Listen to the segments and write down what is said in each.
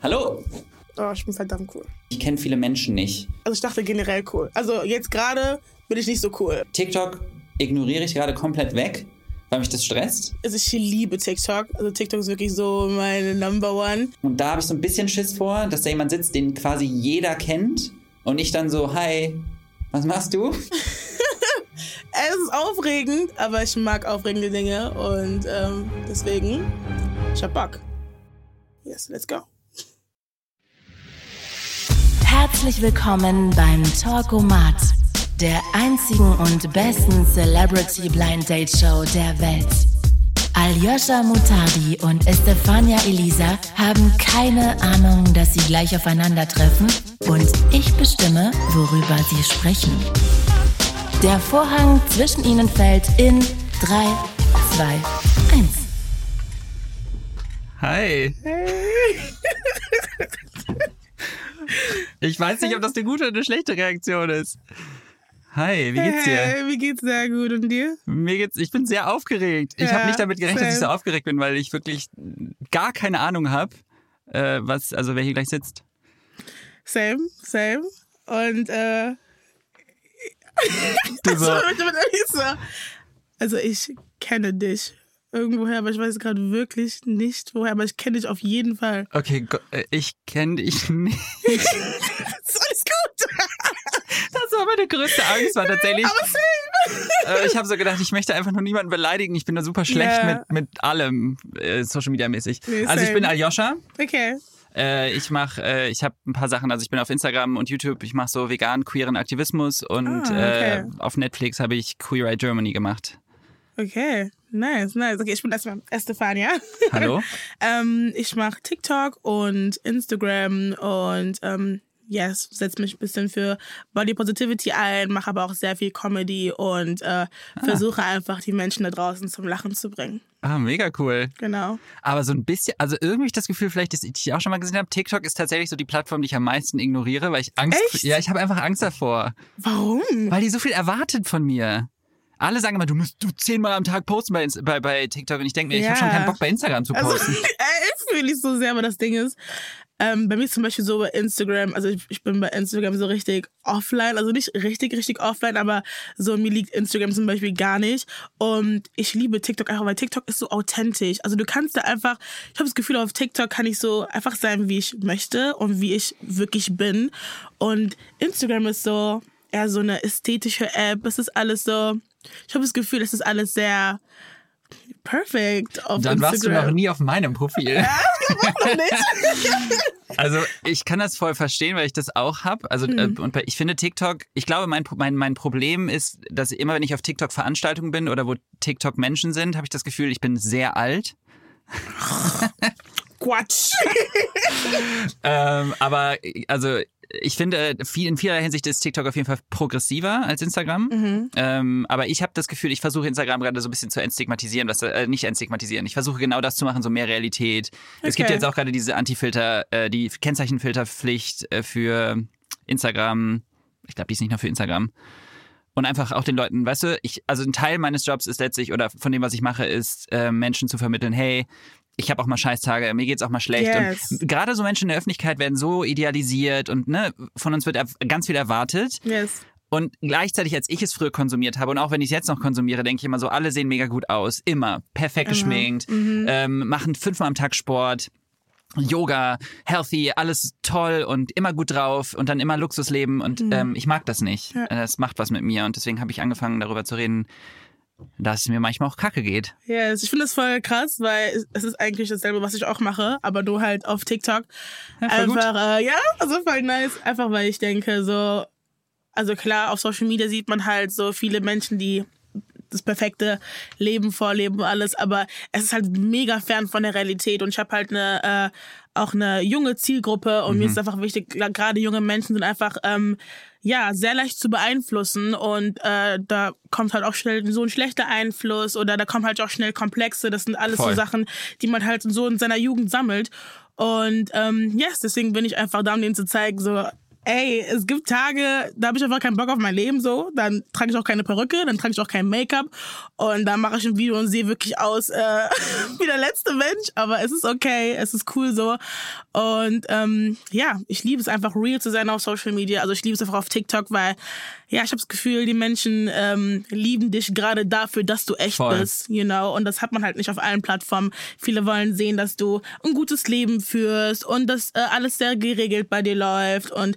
Hallo. Oh, ich bin verdammt cool. Ich kenne viele Menschen nicht. Also ich dachte generell cool. Also jetzt gerade bin ich nicht so cool. TikTok ignoriere ich gerade komplett weg, weil mich das stresst. Also ich liebe TikTok. Also TikTok ist wirklich so meine Number One. Und da habe ich so ein bisschen Schiss vor, dass da jemand sitzt, den quasi jeder kennt. Und ich dann so, hi, was machst du? Es ist aufregend, aber ich mag aufregende Dinge und ähm, deswegen, ich hab Bock. Yes, let's go. Herzlich willkommen beim Talkomat, der einzigen und besten Celebrity Blind Date Show der Welt. Aljoscha Mutadi und Estefania Elisa haben keine Ahnung, dass sie gleich aufeinandertreffen und ich bestimme, worüber sie sprechen. Der Vorhang zwischen ihnen fällt in 3, 2, 1. Hi. Ich weiß nicht, ob das eine gute oder eine schlechte Reaktion ist. Hi, wie geht's dir? Hey, mir geht's sehr gut und dir? Mir geht's, ich bin sehr aufgeregt. Ich Ja, habe nicht damit gerechnet, dass ich so aufgeregt bin, weil ich wirklich gar keine Ahnung habe, äh, was, also wer hier gleich sitzt. Same, same. Und äh, Du so. also ich kenne dich irgendwoher, aber ich weiß gerade wirklich nicht woher, aber ich kenne dich auf jeden Fall. okay, äh, ich kenne dich nicht. ist alles gut. Das war meine größte Angst, war tatsächlich. Äh, ich habe so gedacht, ich möchte einfach nur niemanden beleidigen. Ich bin da super schlecht Ja. mit, mit allem, äh, Social Media mäßig. Nee, also ich bin Aljoscha. Okay. Äh, ich mache, äh, ich habe ein paar Sachen, also ich bin auf Instagram und YouTube, ich mache so vegan queeren Aktivismus und Ah, okay. äh, auf Netflix habe ich Queer Eye Germany gemacht. Okay. Nice, nice. Okay, ich bin erstmal Estefania. Hallo? ähm, ich mache TikTok und Instagram und ähm, yes, setze mich ein bisschen für Body Positivity ein, mache aber auch sehr viel Comedy und äh, versuche einfach die Menschen da draußen zum Lachen zu bringen. Ah, mega cool. Genau. Aber so ein bisschen, also irgendwie das Gefühl, vielleicht, dass ich auch schon mal gesehen habe, TikTok ist tatsächlich so die Plattform, die ich am meisten ignoriere, weil ich Angst, Echt? ja, ich habe einfach Angst davor, Warum? weil die so viel erwartet von mir. Alle sagen immer, du musst du zehnmal am Tag posten bei, bei, bei TikTok und ich denke mir, ich Ja. habe schon keinen Bock bei Instagram zu Also, posten. äh, fühle ich so sehr, aber das Ding ist, ähm, bei mir ist zum Beispiel so bei Instagram, also ich, ich bin bei Instagram so richtig offline, also nicht richtig, richtig offline, aber so mir liegt Instagram zum Beispiel gar nicht. Und ich liebe TikTok einfach, weil TikTok ist so authentisch. Also du kannst da einfach, ich habe das Gefühl, auf TikTok kann ich so einfach sein, wie ich möchte und wie ich wirklich bin. Und Instagram ist so eher so eine ästhetische App. Es ist alles so, ich habe das Gefühl, es ist alles sehr perfekt auf Dann warst du Instagram. noch nie auf meinem Profil. noch nicht. Also ich kann das voll verstehen, weil ich das auch habe. Also äh, und bei, ich finde TikTok, ich glaube, mein, mein, mein Problem ist, dass immer wenn ich auf TikTok Veranstaltungen bin oder wo TikTok Menschen sind, habe ich das Gefühl, ich bin sehr alt. Quatsch. Ähm, aber also ich finde, viel, in vieler Hinsicht ist TikTok auf jeden Fall progressiver als Instagram. Ähm, aber ich habe das Gefühl, ich versuche Instagram gerade so ein bisschen zu entstigmatisieren, was äh, nicht entstigmatisieren. Ich versuche genau das zu machen, so mehr Realität. Es gibt Okay. jetzt auch gerade diese Anti-Filter, äh, die Kennzeichenfilterpflicht äh, für Instagram. Ich glaube, die ist nicht nur für Instagram. Und einfach auch den Leuten, weißt du, ich, also ein Teil meines Jobs ist letztlich, oder von dem, was ich mache, ist, äh, Menschen zu vermitteln, hey, ich habe auch mal Scheißtage, mir geht's auch mal schlecht. Yes. Und gerade so Menschen in der Öffentlichkeit werden so idealisiert und ne, von uns wird ganz viel erwartet. Yes. Und gleichzeitig, als ich es früher konsumiert habe und auch wenn ich es jetzt noch konsumiere, denke ich immer so, alle sehen mega gut aus. Immer. Perfekt geschminkt, ähm, machen fünfmal am Tag Sport. Yoga, healthy, alles toll und immer gut drauf und dann immer Luxusleben und ähm, ich mag das nicht. Ja. Das macht was mit mir und deswegen habe ich angefangen darüber zu reden, dass es mir manchmal auch kacke geht. Yes. Ich finde das voll krass, weil es- ist eigentlich dasselbe, was ich auch mache, aber nur halt auf TikTok. Ja. Einfach, äh, ja, also voll nice. Einfach weil ich denke, so, also klar, auf Social Media sieht man halt so viele Menschen, die das perfekte Leben vorleben und alles, aber es ist halt mega fern von der Realität und ich habe halt eine äh, auch eine junge Zielgruppe und mir ist einfach wichtig, gerade junge Menschen sind einfach ähm, ja sehr leicht zu beeinflussen und äh, da kommt halt auch schnell so ein schlechter Einfluss oder da kommen halt auch schnell Komplexe. Das sind alles Voll. so Sachen, die man halt so in seiner Jugend sammelt und ähm, yes, deswegen bin ich einfach da, um denen zu zeigen, so ey, es gibt Tage, da habe ich einfach keinen Bock auf mein Leben so. Dann trage ich auch keine Perücke, dann trage ich auch kein Make-up und dann mache ich ein Video und sehe wirklich aus äh, wie der letzte Mensch. Aber es ist okay, es ist cool so. Und ähm, ja, ich liebe es einfach real zu sein auf Social Media. Also ich liebe es einfach auf TikTok, weil ja, ich habe das Gefühl, die Menschen ähm, lieben dich gerade dafür, dass du echt Voll. bist, you know. Und das hat man halt nicht auf allen Plattformen. Viele wollen sehen, dass du ein gutes Leben führst und dass äh, alles sehr geregelt bei dir läuft. Und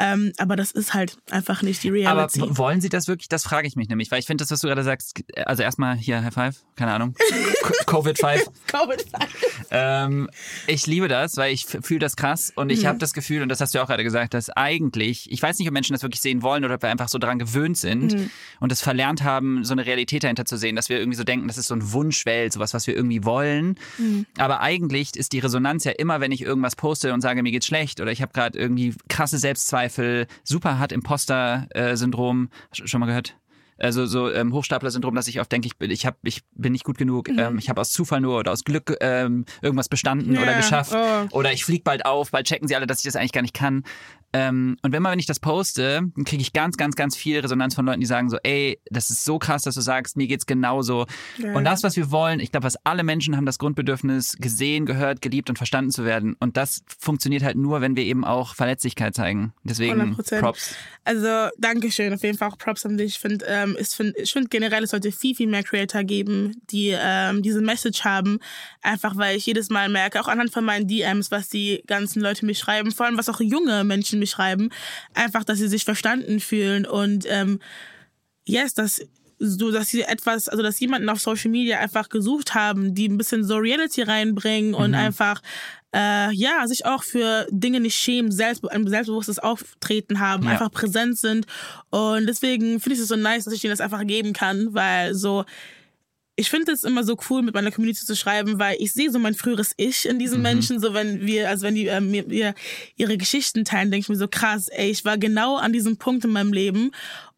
ähm, aber das ist halt einfach nicht die Aber Reality. w- wollen Sie das wirklich? Das frage ich mich nämlich, weil ich finde das, was du gerade sagst, also erstmal hier High Five, keine Ahnung, Covid Five. Covid Ähm, ich liebe das, weil ich fühle das krass und Mhm. ich habe das Gefühl, und das hast du ja auch gerade gesagt, dass eigentlich, ich weiß nicht, ob Menschen das wirklich sehen wollen oder ob wir einfach so daran gewöhnt sind Mhm. und es verlernt haben, so eine Realität dahinter zu sehen, dass wir irgendwie so denken, das ist so ein Wunschwelt, sowas, was wir irgendwie wollen. Mhm. Aber eigentlich ist die Resonanz ja immer, wenn ich irgendwas poste und sage, mir geht's schlecht oder ich habe gerade irgendwie krasse Selbstzweifel, super hart Imposter-Syndrom, schon mal gehört? Also so ähm, Hochstapler-Syndrom, dass ich oft denke, ich bin, ich, hab, ich bin nicht gut genug, ähm, ich habe aus Zufall nur oder aus Glück ähm, irgendwas bestanden oder Ja, geschafft oh. oder ich flieg bald auf, bald checken sie alle, dass ich das eigentlich gar nicht kann. Ähm, und wenn mal, wenn ich das poste, dann kriege ich ganz, ganz, ganz viel Resonanz von Leuten, die sagen so, ey, das ist so krass, dass du sagst, mir geht's genauso. Ja. Und das, was wir wollen, ich glaube, was alle Menschen haben das Grundbedürfnis, gesehen, gehört, geliebt und verstanden zu werden. Und das funktioniert halt nur, wenn wir eben auch Verletzlichkeit zeigen. Deswegen 100%. Props. Also, Dankeschön. Auf jeden Fall auch Props an dich. Ich finde, ähm, ich finde find generell, es sollte viel, viel mehr Creator geben, die ähm, diese Message haben. Einfach weil ich jedes Mal merke, auch anhand von meinen DMs, was die ganzen Leute mich schreiben, vor allem was auch junge Menschen mich schreiben, einfach, dass sie sich verstanden fühlen und ähm, yes, dass so, dass sie etwas, also dass jemanden auf Social Media einfach gesucht haben, die ein bisschen so Reality reinbringen und einfach äh, ja, sich auch für Dinge nicht schämen, selbst, ein selbstbewusstes Auftreten haben, Ja. einfach präsent sind. Und deswegen finde ich es so nice, dass ich ihnen das einfach geben kann, weil so, ich finde es immer so cool, mit meiner Community zu schreiben, weil ich sehe so mein früheres Ich in diesen Menschen, so wenn wir, also wenn die äh, mir, mir ihre Geschichten teilen, denke ich mir so krass, ey, ich war genau an diesem Punkt in meinem Leben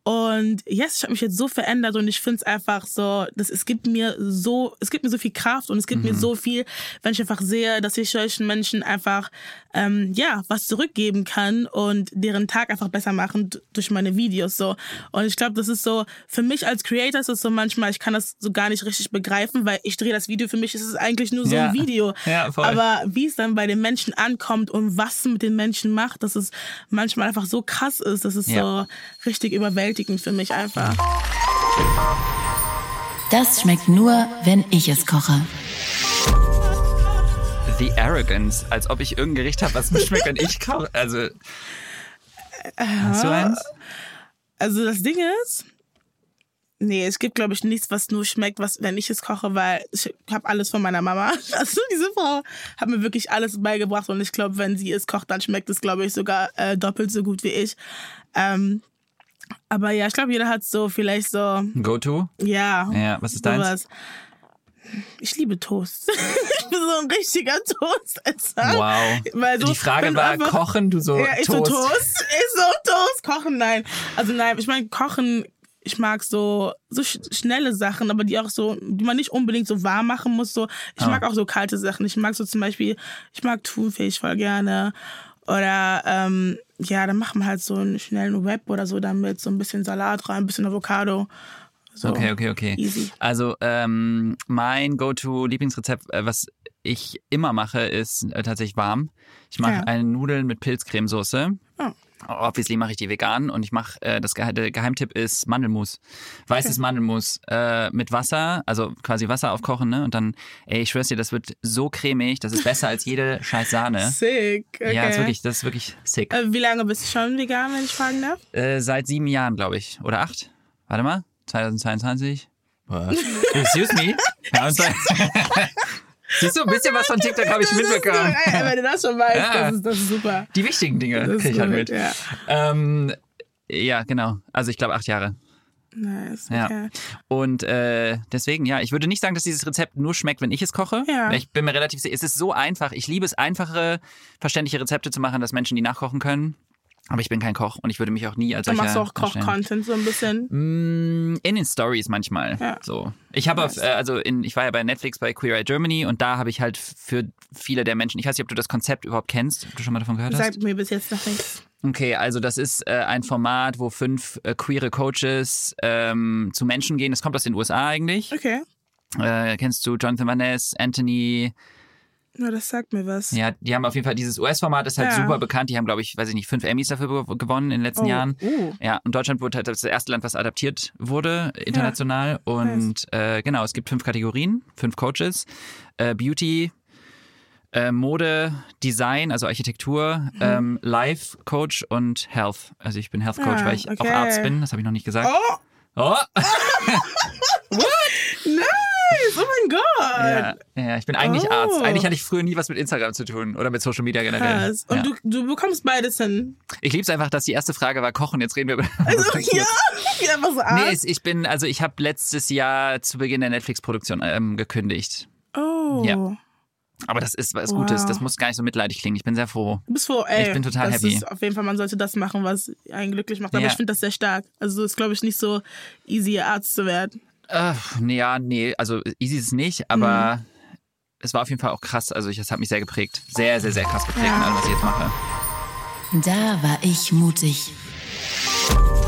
und yes, ich habe mich jetzt so verändert und ich finde es einfach so, dass es gibt mir so, es gibt mir so viel Kraft und es gibt mir so viel, wenn ich einfach sehe, dass ich solchen Menschen einfach ähm, ja was zurückgeben kann und deren Tag einfach besser machen durch meine Videos so. Und ich glaube, das ist so für mich als Creator ist es so manchmal, ich kann das so gar nicht richtig begreifen, weil ich drehe das Video für mich ist es eigentlich nur so Ja. ein Video. Ja, voll. Aber wie es dann bei den Menschen ankommt und was es mit den Menschen macht, dass es manchmal einfach so krass ist, das ist Ja. so richtig überwältigend für mich einfach. Das schmeckt nur, wenn ich es koche. The Arrogance, als ob ich irgendein Gericht habe, was mir schmeckt, wenn ich koche. Also, hast du eins? Also das Ding ist, nee, es gibt glaube ich nichts, was nur schmeckt, was wenn ich es koche, weil ich habe alles von meiner Mama. Also diese Frau hat mir wirklich alles beigebracht und ich glaube, wenn sie es kocht, dann schmeckt es glaube ich sogar äh, doppelt so gut wie ich. Ähm, aber ja, ich glaube, jeder hat so vielleicht so, Go-To? ja, Ja, was ist deins? sowas. Ich liebe Toast. ich bin so ein richtiger Toastesser. Wow. Weil so, Die Frage war einfach- kochen, du so ja, ich Toast. so Toast. Ich so Toast. Kochen, nein. Also nein, ich meine, kochen, ich mag so, so sch schnelle Sachen, aber die auch so, die man nicht unbedingt so warm machen muss. So. Ich Ah. mag auch so kalte Sachen. Ich mag so zum Beispiel, ich mag Thunfisch voll gerne. Oder ähm, ja, dann machen wir halt so einen schnellen Wrap oder so damit, so ein bisschen Salat rein, ein bisschen Avocado. So. Okay, okay, okay. Easy. Also ähm, mein Go-To-Lieblingsrezept, äh, was ich immer mache, ist äh, tatsächlich warm. Ich mache Ja. eine Nudeln mit Pilzcremesoße. Obviously mache ich die vegan und ich mache, äh, das Ge der Geheimtipp ist Mandelmus. Weißes Mandelmus äh, mit Wasser, also quasi Wasser aufkochen, ne? Und dann, ey, ich schwör's dir, das wird so cremig, das ist besser als jede scheiß Sahne. Sick. Okay. Ja, ist wirklich, das ist wirklich sick. Äh, wie lange bist du schon vegan, wenn ich fragen darf? Äh, seit sieben Jahren, glaube ich. Oder acht? Warte mal. 2022? What? Excuse me? Ja, Siehst du, ein bisschen was von TikTok habe ich mitbekommen. Ey, wenn du das schon weißt, Ja. das, ist, das ist super. Die wichtigen Dinge kriege ich halt mit. Ja. Ähm, ja, genau. Also ich glaube acht Jahre. Nice, Ja. okay. Und äh, deswegen, ja, ich würde nicht sagen, dass dieses Rezept nur schmeckt, wenn ich es koche. Ja. Ich bin mir relativ sicher, es ist so einfach. Ich liebe es, einfache, verständliche Rezepte zu machen, dass Menschen die nachkochen können. Aber ich bin kein Koch und ich würde mich auch nie als solcher machst du auch darstellen. Koch-Content so ein bisschen. Mm, In den Stories manchmal. Ja. So. Ich habe auf, äh, also in, ich war ja bei Netflix bei Queer Eye Germany und da habe ich halt für viele der Menschen, ich weiß nicht, ob du das Konzept überhaupt kennst, ob du schon mal davon gehört hast. Sagt mir bis jetzt noch nichts. Okay, also das ist äh, ein Format, wo fünf äh, queere Coaches ähm, zu Menschen gehen. Das kommt aus den USA eigentlich. Okay. Äh, kennst du Jonathan Van Ness, Anthony? Na, das sagt mir was. Ja, die haben auf jeden Fall dieses US-Format ist halt Ja. super bekannt. Die haben, glaube ich, weiß ich nicht, fünf Emmys dafür ge- gewonnen in den letzten Oh, Jahren. uh. Ja, und Deutschland wurde halt das erste Land, was adaptiert wurde, international. Und äh, genau, es gibt fünf Kategorien, fünf Coaches. Äh, Beauty, äh, Mode, Design, also Architektur, ähm, Life Coach und Health. Also ich bin Health Coach, Ah, weil ich auch okay. Arzt bin, das habe ich noch nicht gesagt. Oh, Oh! nice! Oh mein Gott! Ja, ja, ich bin eigentlich Oh. Arzt. Eigentlich hatte ich früher nie was mit Instagram zu tun oder mit Social Media generell. Krass. Und ja. du, du bekommst beides hin. Ich liebe es einfach, dass die erste Frage war Kochen. Jetzt reden wir über. Also, ja, einfach so Nee, Arzt. es, ich bin, also ich habe letztes Jahr zu Beginn der Netflix-Produktion ähm, gekündigt. Oh. Ja. Aber das ist was Wow. Gutes. Das muss gar nicht so mitleidig klingen. Ich bin sehr froh. Du bist froh, ey. Ich bin total happy. Ist auf jeden Fall, man sollte das machen, was einen glücklich macht. Aber Ja. ich finde das sehr stark. Also es ist, glaube ich, nicht so easy, Arzt zu werden. Äh, nee, ja, nee, also easy ist es nicht, aber Mhm. es war auf jeden Fall auch krass. Also ich, es hat mich sehr geprägt. Sehr, sehr, sehr krass geprägt in allem, was ich jetzt mache. Da war ich mutig.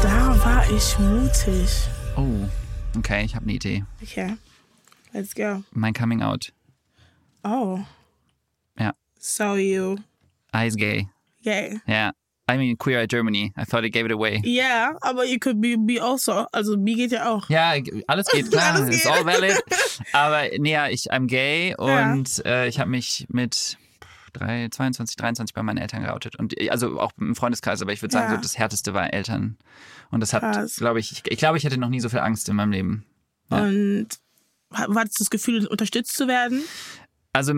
Da war ich mutig. Oh, okay, ich habe eine Idee. Okay, let's go. Mein Coming Out. Oh, Ja. so you. Eyes gay. Yay. Ja. I mean, Queer Eye Germany. I thought I gave it away. Ja, aber you could be, be also. Also B geht ja auch. Ja, alles geht klar, Alles geht. all valid. Aber nee, ja, ich I'm gay und äh, ich habe mich mit drei, 22, 23 bei meinen Eltern geoutet. Und äh, also auch im Freundeskreis, aber ich würde sagen, Ja. so das härteste war Eltern. Und das hat, glaube ich, ich, ich glaube, ich hatte noch nie so viel Angst in meinem Leben. Ja. Und hattest du das Gefühl, unterstützt zu werden? Also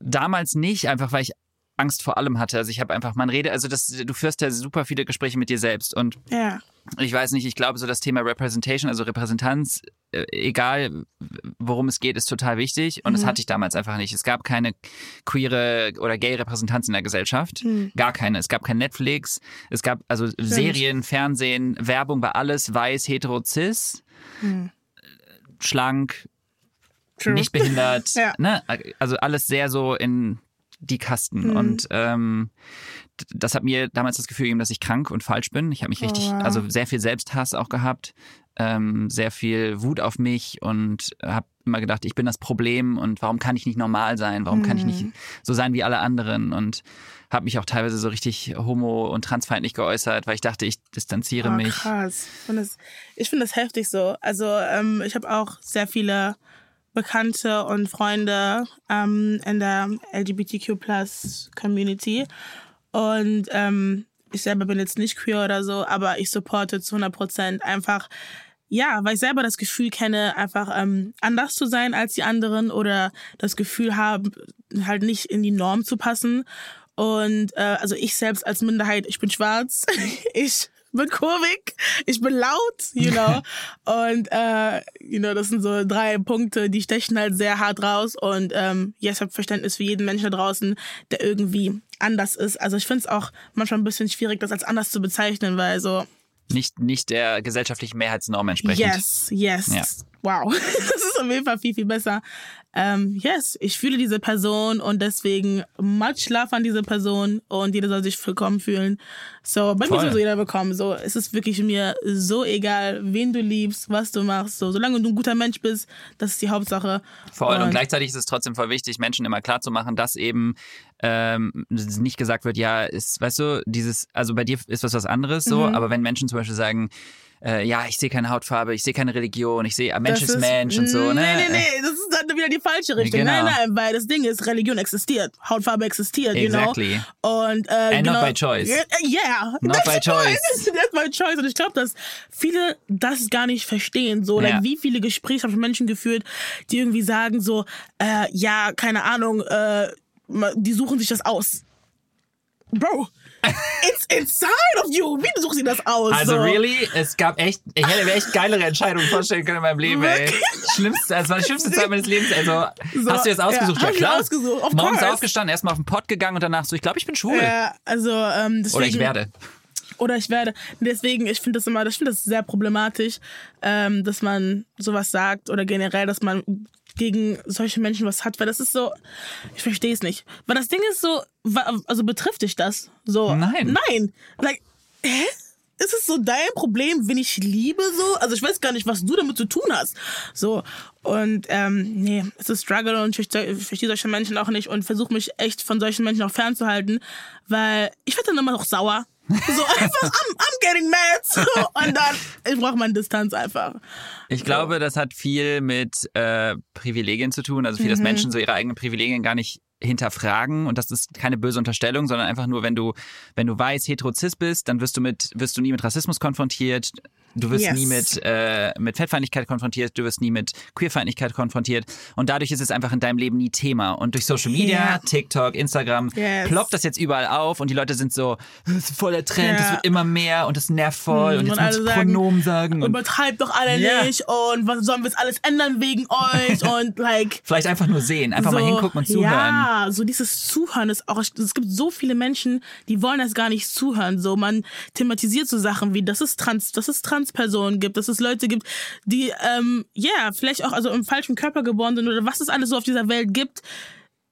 damals nicht, einfach weil ich Angst vor allem hatte. Also ich habe einfach, man redet, also das, du führst ja super viele Gespräche mit dir selbst und Ja. ich weiß nicht, ich glaube, so das Thema Representation, also Repräsentanz, äh, egal worum es geht, ist total wichtig. Und das hatte ich damals einfach nicht. Es gab keine queere oder gay Repräsentanz in der Gesellschaft. Gar keine. Es gab kein Netflix. Es gab also Serien, Fernsehen, Werbung war alles weiß, hetero, cis, schlank, True. nicht behindert. Ja. ne? Also alles sehr so in die Kasten. Mhm. Und ähm, das hat mir damals das Gefühl gegeben, dass ich krank und falsch bin. Ich habe mich richtig, wow. also sehr viel Selbsthass auch gehabt, ähm, sehr viel Wut auf mich und habe immer gedacht, ich bin das Problem und warum kann ich nicht normal sein? Warum kann ich nicht Mhm. so sein wie alle anderen? Und habe mich auch teilweise so richtig homo- und transfeindlich geäußert, weil ich dachte, ich distanziere Oh, mich. krass. Ich finde das, find das heftig so. Also ähm, ich habe auch sehr viele Bekannte und Freunde ähm, in der LGBTQ Community. Und ähm, ich selber bin jetzt nicht queer oder so, aber ich supporte zu 100 Prozent einfach, ja, weil ich selber das Gefühl kenne, einfach ähm, anders zu sein als die anderen oder das Gefühl haben, halt nicht in die Norm zu passen. Und äh, also ich selbst als Minderheit, ich bin schwarz, ich bin kurvig, ich bin laut, you know. und äh, you know, das sind so drei Punkte, die stechen halt sehr hart raus. Und ähm, ja, ich habe Verständnis für jeden Menschen da draußen, der irgendwie anders ist. Also ich finde es auch manchmal ein bisschen schwierig, das als anders zu bezeichnen, weil so Nicht, nicht der gesellschaftlichen Mehrheitsnorm entsprechend. Yes, yes. Ja. Wow. Das ist auf jeden Fall viel, viel besser. Ähm, yes, ich fühle diese Person und deswegen much love an diese Person und jeder soll sich willkommen fühlen. So, bei Voll. mir soll so jeder bekommen. So, es ist wirklich mir so egal, wen du liebst, was du machst. So, solange du ein guter Mensch bist, das ist die Hauptsache. Voll. Und Und- gleichzeitig ist es trotzdem voll wichtig, Menschen immer klar zu machen, dass eben ähm, nicht gesagt wird, ja, ist, weißt du, dieses, also bei dir ist was was anderes so, Mhm. aber wenn Menschen zum Beispiel sagen, äh, ja, ich sehe keine Hautfarbe, ich sehe keine Religion, ich sehe, ah, Mensch Das ist Mensch und so, nee, ne? Nee, nee, das ist dann wieder die falsche Richtung. Genau. Nein, nein, weil das Ding ist, Religion existiert, Hautfarbe existiert, Exactly. you know. Und, äh, And not genau, by choice. Yeah, yeah. Not that's by choice. That's by choice. Und ich glaube, dass viele das gar nicht verstehen. So, Ja. like, wie viele Gespräche habe ich mit Menschen geführt, die irgendwie sagen so, äh, ja, keine Ahnung, äh, die suchen sich das aus. Bro, it's inside of you. Wie suchen sie das aus? Also so. really, es gab echt, ich hätte mir echt geilere Entscheidungen vorstellen können in meinem Leben, ey. Schlimmste, also war die schlimmste Zeit meines Lebens. Also So, hast du jetzt ausgesucht? ja, Ja, klar. ausgesucht, of Morgens course. aufgestanden, erstmal auf den Pott gegangen und danach so, ich glaube, ich bin schwul. Ja, also, ähm, deswegen, Oder ich werde. Oder ich werde. Deswegen, ich finde das immer, ich finde das sehr problematisch, ähm, dass man sowas sagt oder generell, dass man gegen solche Menschen was hat, weil das ist so, ich verstehe es nicht. Weil das Ding ist so, also betrifft dich das? So. Nein. Nein. Like, hä? Ist es so dein Problem, wenn ich liebe so? Also ich weiß gar nicht, was du damit zu tun hast. So. Und ähm, nee, es ist Struggle und ich verstehe solche Menschen auch nicht und versuche mich echt von solchen Menschen auch fernzuhalten, weil ich werde dann immer noch sauer. So einfach, I'm, I'm getting mad. So, und dann, ich brauche meine Distanz einfach. Ich glaube, das hat viel mit äh, Privilegien zu tun. Also viel, Mhm. dass Menschen so ihre eigenen Privilegien gar nicht hinterfragen und das ist keine böse Unterstellung, sondern einfach nur, wenn du, wenn du weiß, hetero-cis bist, dann wirst du mit, wirst du nie mit Rassismus konfrontiert, du wirst Yes. nie mit, äh, mit Fettfeindlichkeit konfrontiert, du wirst nie mit Queerfeindlichkeit konfrontiert und dadurch ist es einfach in deinem Leben nie Thema. Und durch Social Media, Ja. TikTok, Instagram Yes. ploppt das jetzt überall auf und die Leute sind so, das ist voll der Trend, das Ja. wird immer mehr und das nervt voll und jetzt alle muss ich Pronomen sagen. Und Übertreibt doch alle Ja. nicht und was sollen wir jetzt alles ändern wegen euch und like. vielleicht einfach nur sehen, einfach mal so, hingucken und zuhören. Ja, so dieses Zuhören ist auch, es gibt so viele Menschen, die wollen erst gar nicht zuhören. So, man thematisiert so Sachen wie, dass es Trans, dass es Transpersonen gibt, dass es Leute gibt, die, ähm, ja, vielleicht auch also im falschen Körper geboren sind oder was es alles so auf dieser Welt gibt.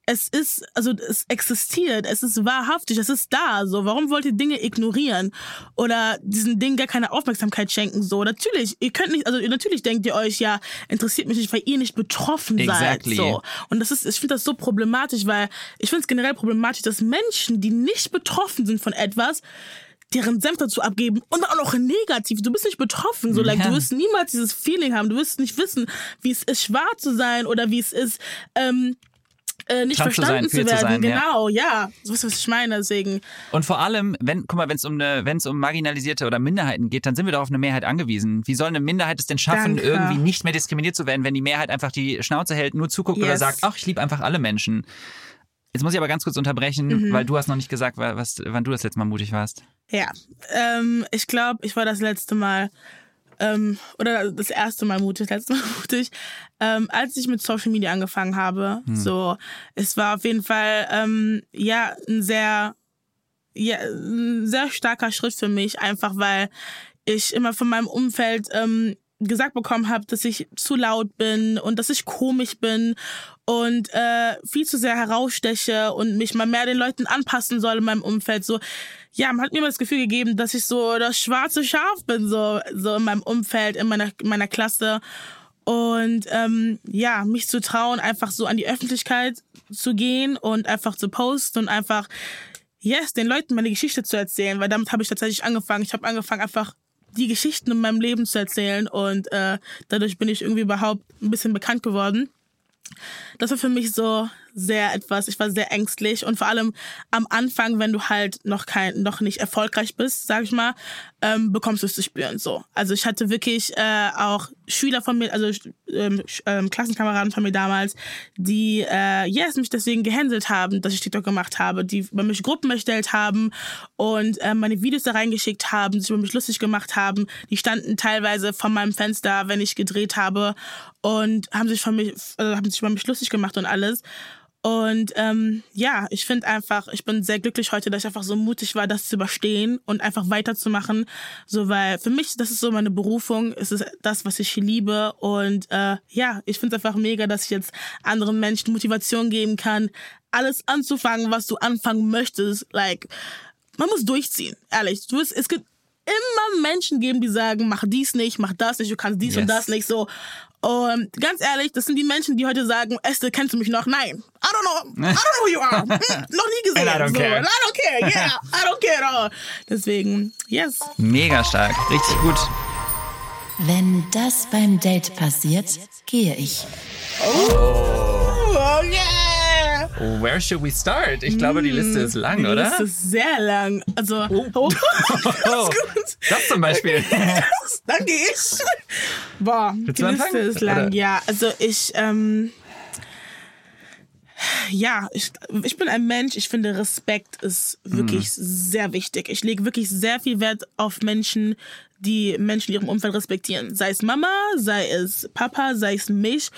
Es ist, also es existiert, es ist wahrhaftig, es ist da. So, warum wollt ihr Dinge ignorieren oder diesen Dingen gar keine Aufmerksamkeit schenken? So, natürlich, ihr könnt nicht, also natürlich denkt ihr euch, ja, interessiert mich nicht, weil ihr nicht betroffen Exactly. seid. So. Und das ist, ich finde das so problematisch, weil ich finde es generell problematisch, dass Menschen, die nicht betroffen sind von etwas, deren Senf dazu abgeben und auch noch negativ. Du bist nicht betroffen, so like, Ja. du wirst niemals dieses Feeling haben. Du wirst nicht wissen, wie es ist, schwarz zu sein oder wie es ist, ähm, äh, nicht zu verstanden sein, zu, queer zu werden. sein, ja. genau, ja. So ist was ich meine. Deswegen, Und vor allem, wenn, guck mal, wenn es um eine, wenn es um marginalisierte oder Minderheiten geht, dann sind wir doch auf eine Mehrheit angewiesen. Wie soll eine Minderheit es denn schaffen, Danke. irgendwie nicht mehr diskriminiert zu werden, wenn die Mehrheit einfach die Schnauze hält, nur zuguckt oder Yes. sagt, ach, ich liebe einfach alle Menschen. Jetzt muss ich aber ganz kurz unterbrechen, Mhm. weil du hast noch nicht gesagt, wa- was, wann du das letzte Mal mutig warst. ja. Ähm, ich glaube, ich war das letzte Mal ähm, oder das erste Mal mutig, das letzte Mal mutig, ähm, als ich mit Social Media angefangen habe. So, es war auf jeden Fall ähm, ja ein sehr ja, ein sehr starker Schritt für mich, einfach weil ich immer von meinem Umfeld ähm, gesagt bekommen habe, dass ich zu laut bin und dass ich komisch bin und äh, viel zu sehr heraussteche und mich mal mehr den Leuten anpassen soll in meinem Umfeld. So, ja, man hat mir immer das Gefühl gegeben, dass ich so das schwarze Schaf bin, so, so in meinem Umfeld, in meiner, in meiner Klasse. Und ähm, ja, mich zu trauen, einfach so an die Öffentlichkeit zu gehen und einfach zu posten und einfach, yes, den Leuten meine Geschichte zu erzählen, weil damit habe ich tatsächlich angefangen. Ich habe angefangen, einfach die Geschichten in meinem Leben zu erzählen und äh, dadurch bin ich irgendwie überhaupt ein bisschen bekannt geworden. Das war für mich so sehr etwas, ich war sehr ängstlich und vor allem am Anfang, wenn du halt noch kein, noch nicht erfolgreich bist, sag ich mal, ähm, bekommst du es zu spüren, so. Also ich hatte wirklich äh, auch Schüler von mir, also ähm, ähm, Klassenkameraden von mir damals, die, äh, yes, mich deswegen gehänselt haben, dass ich TikTok gemacht habe, die über mich Gruppen erstellt haben und äh, meine Videos da reingeschickt haben, sich über mich lustig gemacht haben. Die standen teilweise vor meinem Fenster, wenn ich gedreht habe und haben sich von mich, also haben sich über mich lustig gemacht und alles. Und ähm, ja, ich finde einfach, ich bin sehr glücklich heute, dass ich einfach so mutig war, das zu überstehen und einfach weiterzumachen. So, weil für mich, das ist so meine Berufung, es ist das, was ich liebe. Und äh, ja, ich finde es einfach mega, dass ich jetzt anderen Menschen Motivation geben kann, alles anzufangen, was du anfangen möchtest. Like, man muss durchziehen, ehrlich. Du wirst, es gibt immer Menschen geben, die sagen, mach dies nicht, mach das nicht, du kannst dies und Yes. das nicht so. Und ganz ehrlich, das sind die Menschen, die heute sagen, Esther, kennst du mich noch? Nein. I don't know. I don't know who you are. Hm, noch nie gesehen. And I don't so. care. And I don't care. Yeah. I don't care at all. Deswegen, yes. Mega stark, richtig gut. Wenn das beim Date passiert, gehe ich. Oh, yeah. Where should we start? Ich glaube, die Liste ist lang, oder? Das ist sehr lang. Also, oh. Oh, gut. das zum Beispiel. Dann gehe ich. Boah, Willst die Liste ist lang. Oder? Ja, also ich, ähm, ja, ich, ich bin ein Mensch. Ich finde, Respekt ist wirklich Mhm. sehr wichtig. Ich lege wirklich sehr viel Wert auf Menschen, die Menschen in ihrem Umfeld respektieren. Sei es Mama, sei es Papa, sei es mich.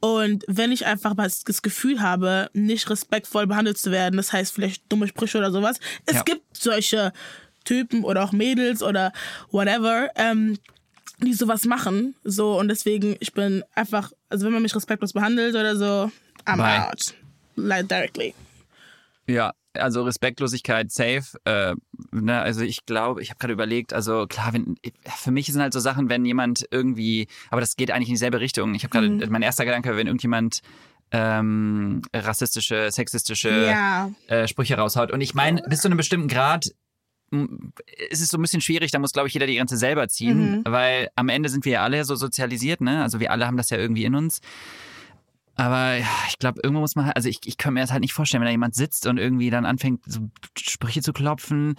Und wenn ich einfach das das Gefühl habe, nicht respektvoll behandelt zu werden, das heißt vielleicht dumme Sprüche oder sowas, es Ja. gibt solche Typen oder auch Mädels oder whatever, ähm, die sowas machen. So, und deswegen, ich bin einfach, also wenn man mich respektlos behandelt oder so, I'm Bye. out. Directly. Ja, also Respektlosigkeit safe. Äh, ne, also ich glaube, ich habe gerade überlegt, also klar, wenn für mich sind halt so Sachen, wenn jemand irgendwie, aber das geht eigentlich in dieselbe Richtung. Ich habe gerade, Mhm. mein erster Gedanke, wenn irgendjemand ähm, rassistische, sexistische Ja. äh, Sprüche raushaut. Und ich meine, bis zu einem bestimmten Grad ist es so ein bisschen schwierig, da muss, glaube ich, jeder die Grenze selber ziehen, Mhm. weil am Ende sind wir ja alle so sozialisiert, ne? Also wir alle haben das ja irgendwie in uns. Aber ja, ich glaube, irgendwo muss man halt, also ich, ich kann mir das halt nicht vorstellen, wenn da jemand sitzt und irgendwie dann anfängt, so Sprüche zu klopfen.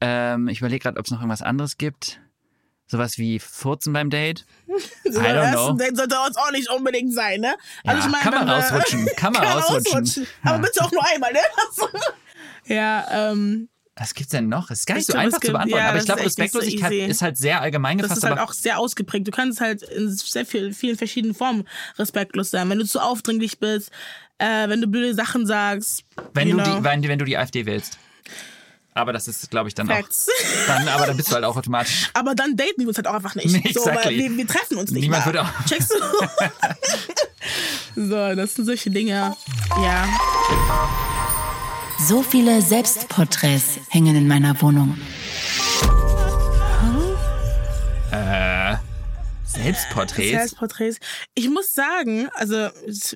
Ähm, ich überlege gerade, ob es noch irgendwas anderes gibt. Sowas wie Furzen beim Date. So, I don't das know. Date sollte uns auch nicht unbedingt sein, ne? Ja, kann man wir- rausrutschen, kann man rausrutschen. Aber bitte auch nur einmal, ne? ja, ähm, Was gibt's denn noch? Es ist gar nicht Ich so einfach zu beantworten, ja, aber ich das glaube, so Respektlosigkeit easy. ist halt sehr allgemein das gefasst. ist halt auch sehr ausgeprägt. Du kannst halt in sehr viel, vielen verschiedenen Formen respektlos sein. Wenn du zu aufdringlich bist, äh, wenn du blöde Sachen sagst. wenn, you du know, die, wenn, wenn du die AfD wählst. Aber das ist, glaube ich, dann Facts. auch. Dann, aber dann bist du halt auch automatisch. Aber dann daten wir uns halt auch einfach nicht. Nee, so, weil exactly. wir, wir treffen uns nicht Niemand mal. würde auch- Checkst du? so, das sind solche Dinge. Ja. So viele Selbstporträts hängen in meiner Wohnung. Selbstporträts. Selbstporträts. Ich muss sagen, also,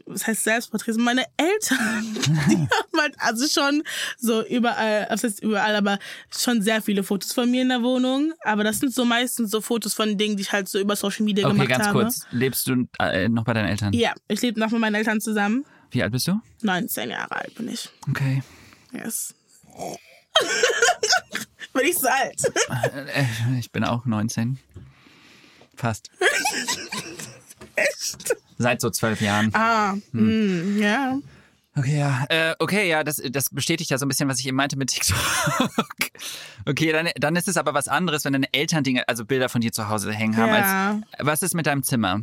was heißt Selbstporträts? Meine Eltern, die haben halt also schon so überall, was heißt überall, aber schon sehr viele Fotos von mir in der Wohnung. Aber das sind so meistens so Fotos von Dingen, die ich halt so über Social Media Okay, gemacht ganz habe. kurz. Lebst du äh, noch bei deinen Eltern? Ja, ich lebe noch mit meinen Eltern zusammen. Wie alt bist du? 19 Jahre alt bin ich. Okay. Yes. bin ich so alt? Äh, ich bin auch 19. Fast. Echt? Seit so zwölf Jahren. Ah, hm. ja. Okay, ja. Äh, okay, ja, das, das bestätigt ja so ein bisschen, was ich eben meinte mit TikTok. okay, dann, dann ist es aber was anderes, wenn deine Eltern Dinge, also Bilder von dir zu Hause hängen haben. Ja. Als, was ist mit deinem Zimmer?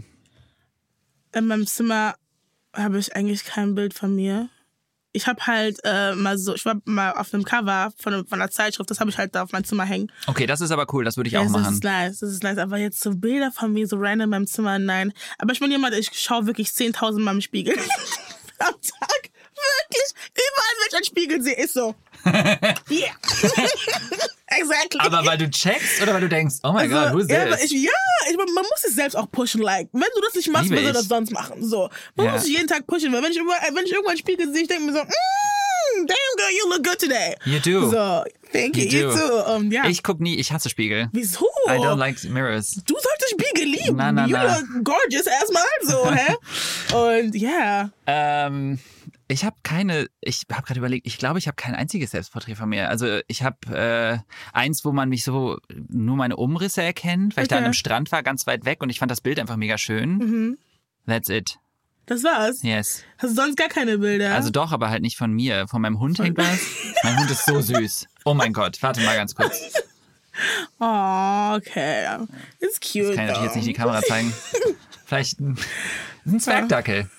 In meinem Zimmer habe ich eigentlich kein Bild von mir. Ich habe halt äh, mal so, ich war mal auf einem Cover von, von einer Zeitschrift, das habe ich halt da auf mein Zimmer hängen. Okay, das ist aber cool, das würde ich auch das machen. ist nice, das ist nice. Aber jetzt so Bilder von mir so random in meinem Zimmer, nein. Aber ich bin jemand, ich schaue wirklich 10.000 Mal im Spiegel. Am Tag. Wirklich. Überall, wenn ich einen Spiegel sehe, ist so. Yeah. exactly. Aber weil du checkst oder weil du denkst, oh god, who's Also, ja, aber this? ich, ja, ich, man muss es selbst auch pushen, like. Wenn du das nicht machst, Liebe soll ich. das sonst machen? So. Man Ja. muss jeden Tag pushen, weil wenn ich, immer, wenn ich irgendwann Spiegel sehe, ich denke mir so, mm, damn girl, you look good today. You do. So, thank you, You you, too. Um, ja. Ich guck nie, ich hasse Spiegel. Wieso? I don't like mirrors. du solltest Spiegel lieben. Na, na, you na. look gorgeous erstmal, so, hä? Und ja. Ähm, ich habe keine, ich habe gerade überlegt, ich glaube, ich habe kein einziges Selbstporträt von mir. Also ich habe äh, eins, wo man mich so nur meine Umrisse erkennt, weil ich da an Okay. einem Strand war, ganz weit weg und ich fand das Bild einfach mega schön. Mhm. That's it. Das war's. Yes. Hast du sonst gar keine Bilder? Also doch, aber halt nicht von mir. Von meinem Hund hängt was. mein Hund ist so süß. Oh mein Gott, warte mal ganz kurz. oh, okay. It's cute. Das kann ich jetzt nicht in die Kamera zeigen. Vielleicht ein, Zwergdackel.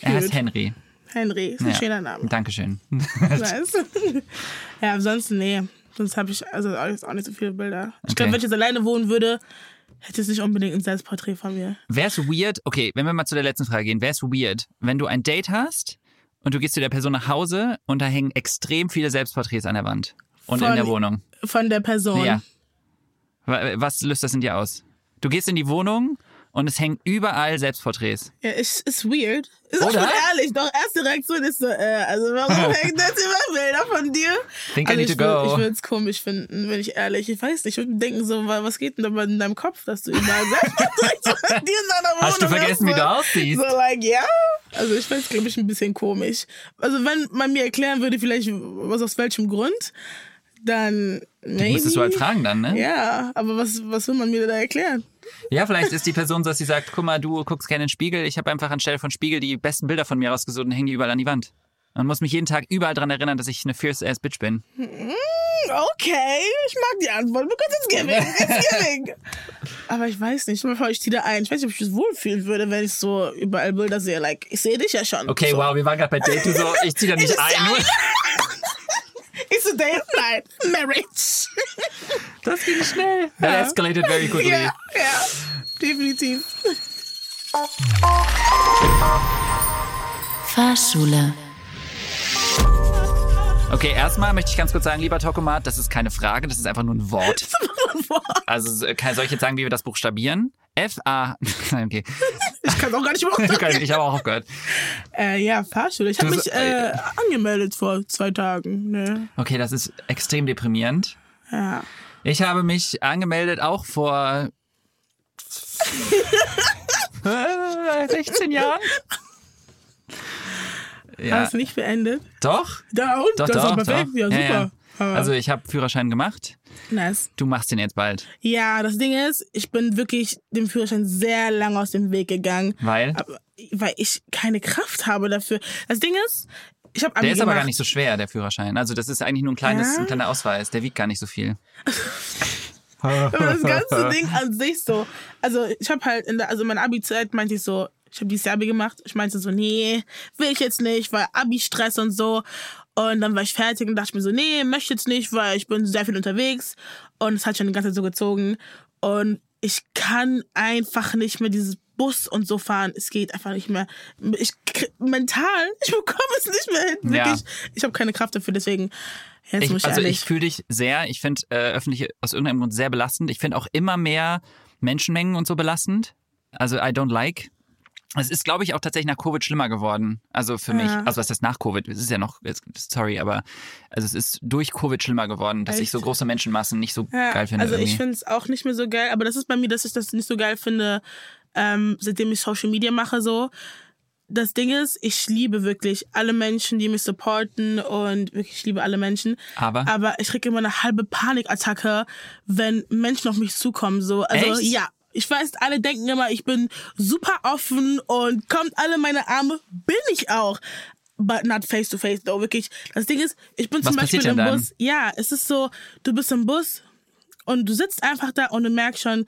Er heißt Cute. Henry. Henry, ist ein Ja. schöner Name. Dankeschön. Nice. ja, ansonsten, nee. Sonst habe ich also auch nicht so viele Bilder. Ich Okay. glaube, wenn ich jetzt alleine wohnen würde, hätte es nicht unbedingt ein Selbstporträt von mir. Wär's weird, okay, wenn wir mal zu der letzten Frage gehen, wär's weird, wenn du ein Date hast und du gehst zu der Person nach Hause und da hängen extrem viele Selbstporträts an der Wand und in Von- der Wohnung. Von der Person. Ja. Wa- Was löst das in dir aus? Du gehst in die Wohnung und es hängen überall Selbstporträts. Ja, ist, ist weird. Ist auch Oder? schon ehrlich. Doch, erste Reaktion ist so, äh, also warum hängt das immer Bilder von dir? Think I also need ich to würd- go. Ich würde es komisch finden, wenn ich ehrlich. Ich weiß nicht, ich würde denken so, wa- was geht denn da in deinem Kopf, dass du überall Selbstporträts von dir in deiner Wohnung Hast du vergessen, wie du aussiehst? So, like, ja. Also ich fände es, glaube ich, ein bisschen komisch. Also wenn man mir erklären würde, vielleicht was aus welchem Grund, dann maybe. Müsstest du halt fragen dann, ne? Ja, aber was, was will man mir da erklären? Ja, vielleicht ist die Person so, dass sie sagt, guck mal, du guckst gerne in den Spiegel, ich habe einfach anstelle von Spiegel die besten Bilder von mir rausgesucht und hängen die überall an die Wand. Man muss mich jeden Tag überall dran erinnern, dass ich eine fierce ass Bitch bin. Okay, ich mag die Antwort. Because it's giving. It's giving. Aber ich weiß nicht. Stell mir vor, ich ziehe da ein. Ich weiß nicht, ob ich das wohlfühlen würde, wenn ich so überall Bilder sehe. Like, ich sehe dich ja schon. Okay, so. wow, wir waren gerade bei Date, du so, ich zieh da nicht Ich ein. Zieh It's a day of night. Marriage. Das ging schnell. That escalated very quickly. ja, ja. Definitiv. Fahrschule. Okay, erstmal möchte ich ganz kurz sagen, lieber Tokomat, das ist keine Frage, das ist einfach nur ein Wort. Also äh, kann- soll ich jetzt sagen, wie wir das buchstabieren? F-A. Nein, okay. Ich kann auch gar nicht mehr Ich habe auch aufgehört. äh, Ja, Fahrschule. Ich habe mich äh, angemeldet vor zwei Tagen. Ne? Okay, das ist extrem deprimierend. Ja. Ich habe mich angemeldet auch vor äh, 16 Jahren. Ja, Hast du nicht beendet? doch. Da und? Doch, das ist doch, perfekt. doch. Ja, Ja, super. Ah, Also ich habe Führerschein gemacht. Nice. Du machst den jetzt bald. Ja, das Ding ist, ich bin wirklich dem Führerschein sehr lange aus dem Weg gegangen. Weil? Aber, weil ich keine Kraft habe dafür. Das Ding ist, ich habe Der ist aber gar nicht so schwer, der Führerschein. Also das ist eigentlich nur ein kleines, Ja? ein kleiner Ausweis. Der wiegt gar nicht so viel. Aber das ganze Ding an sich so. Also ich habe halt in der, also in meiner Abi-Zeit meinte ich so, ich habe dieses Jahr Abi gemacht. Ich meinte so, nee, will ich jetzt nicht, weil Abi-Stress und so. Und dann war ich fertig und dachte mir so, nee, möchte jetzt nicht, weil ich bin sehr viel unterwegs. Und es hat schon die ganze Zeit so gezogen. Und ich kann einfach nicht mehr dieses Bus und so fahren. Es geht einfach nicht mehr. Ich mental, ich bekomme es nicht mehr hin. Ja. Wirklich. Ich habe keine Kraft dafür, deswegen. Jetzt muss Ich, ich also ehrlich. ich fühle dich sehr. Ich finde äh, öffentliche aus irgendeinem Grund sehr belastend. Ich finde auch immer mehr Menschenmengen und so belastend. Also I don't like. Es ist, glaube ich, auch tatsächlich nach Covid schlimmer geworden. Also für mich. Ja. Also was ist nach Covid? Es ist ja noch, sorry, aber also es ist durch Covid schlimmer geworden, dass ich Echt? so große Menschenmassen nicht so Ja, geil finde. also irgendwie. ich finde es auch nicht mehr so geil, aber das ist bei mir, dass ich das nicht so geil finde, ähm, seitdem ich Social Media mache so. Das Ding ist, ich liebe wirklich alle Menschen, die mich supporten und wirklich ich liebe alle Menschen. Aber? Aber ich kriege immer eine halbe Panikattacke, wenn Menschen auf mich zukommen. So, also Echt? ja. Ich weiß, alle denken immer, ich bin super offen und kommt alle in meine Arme. Bin ich auch. But not face to face, though. Wirklich. Das Ding ist, ich bin Was zum Beispiel im dann? Bus. Ja, es ist so, du bist im Bus und du sitzt einfach da und du merkst schon,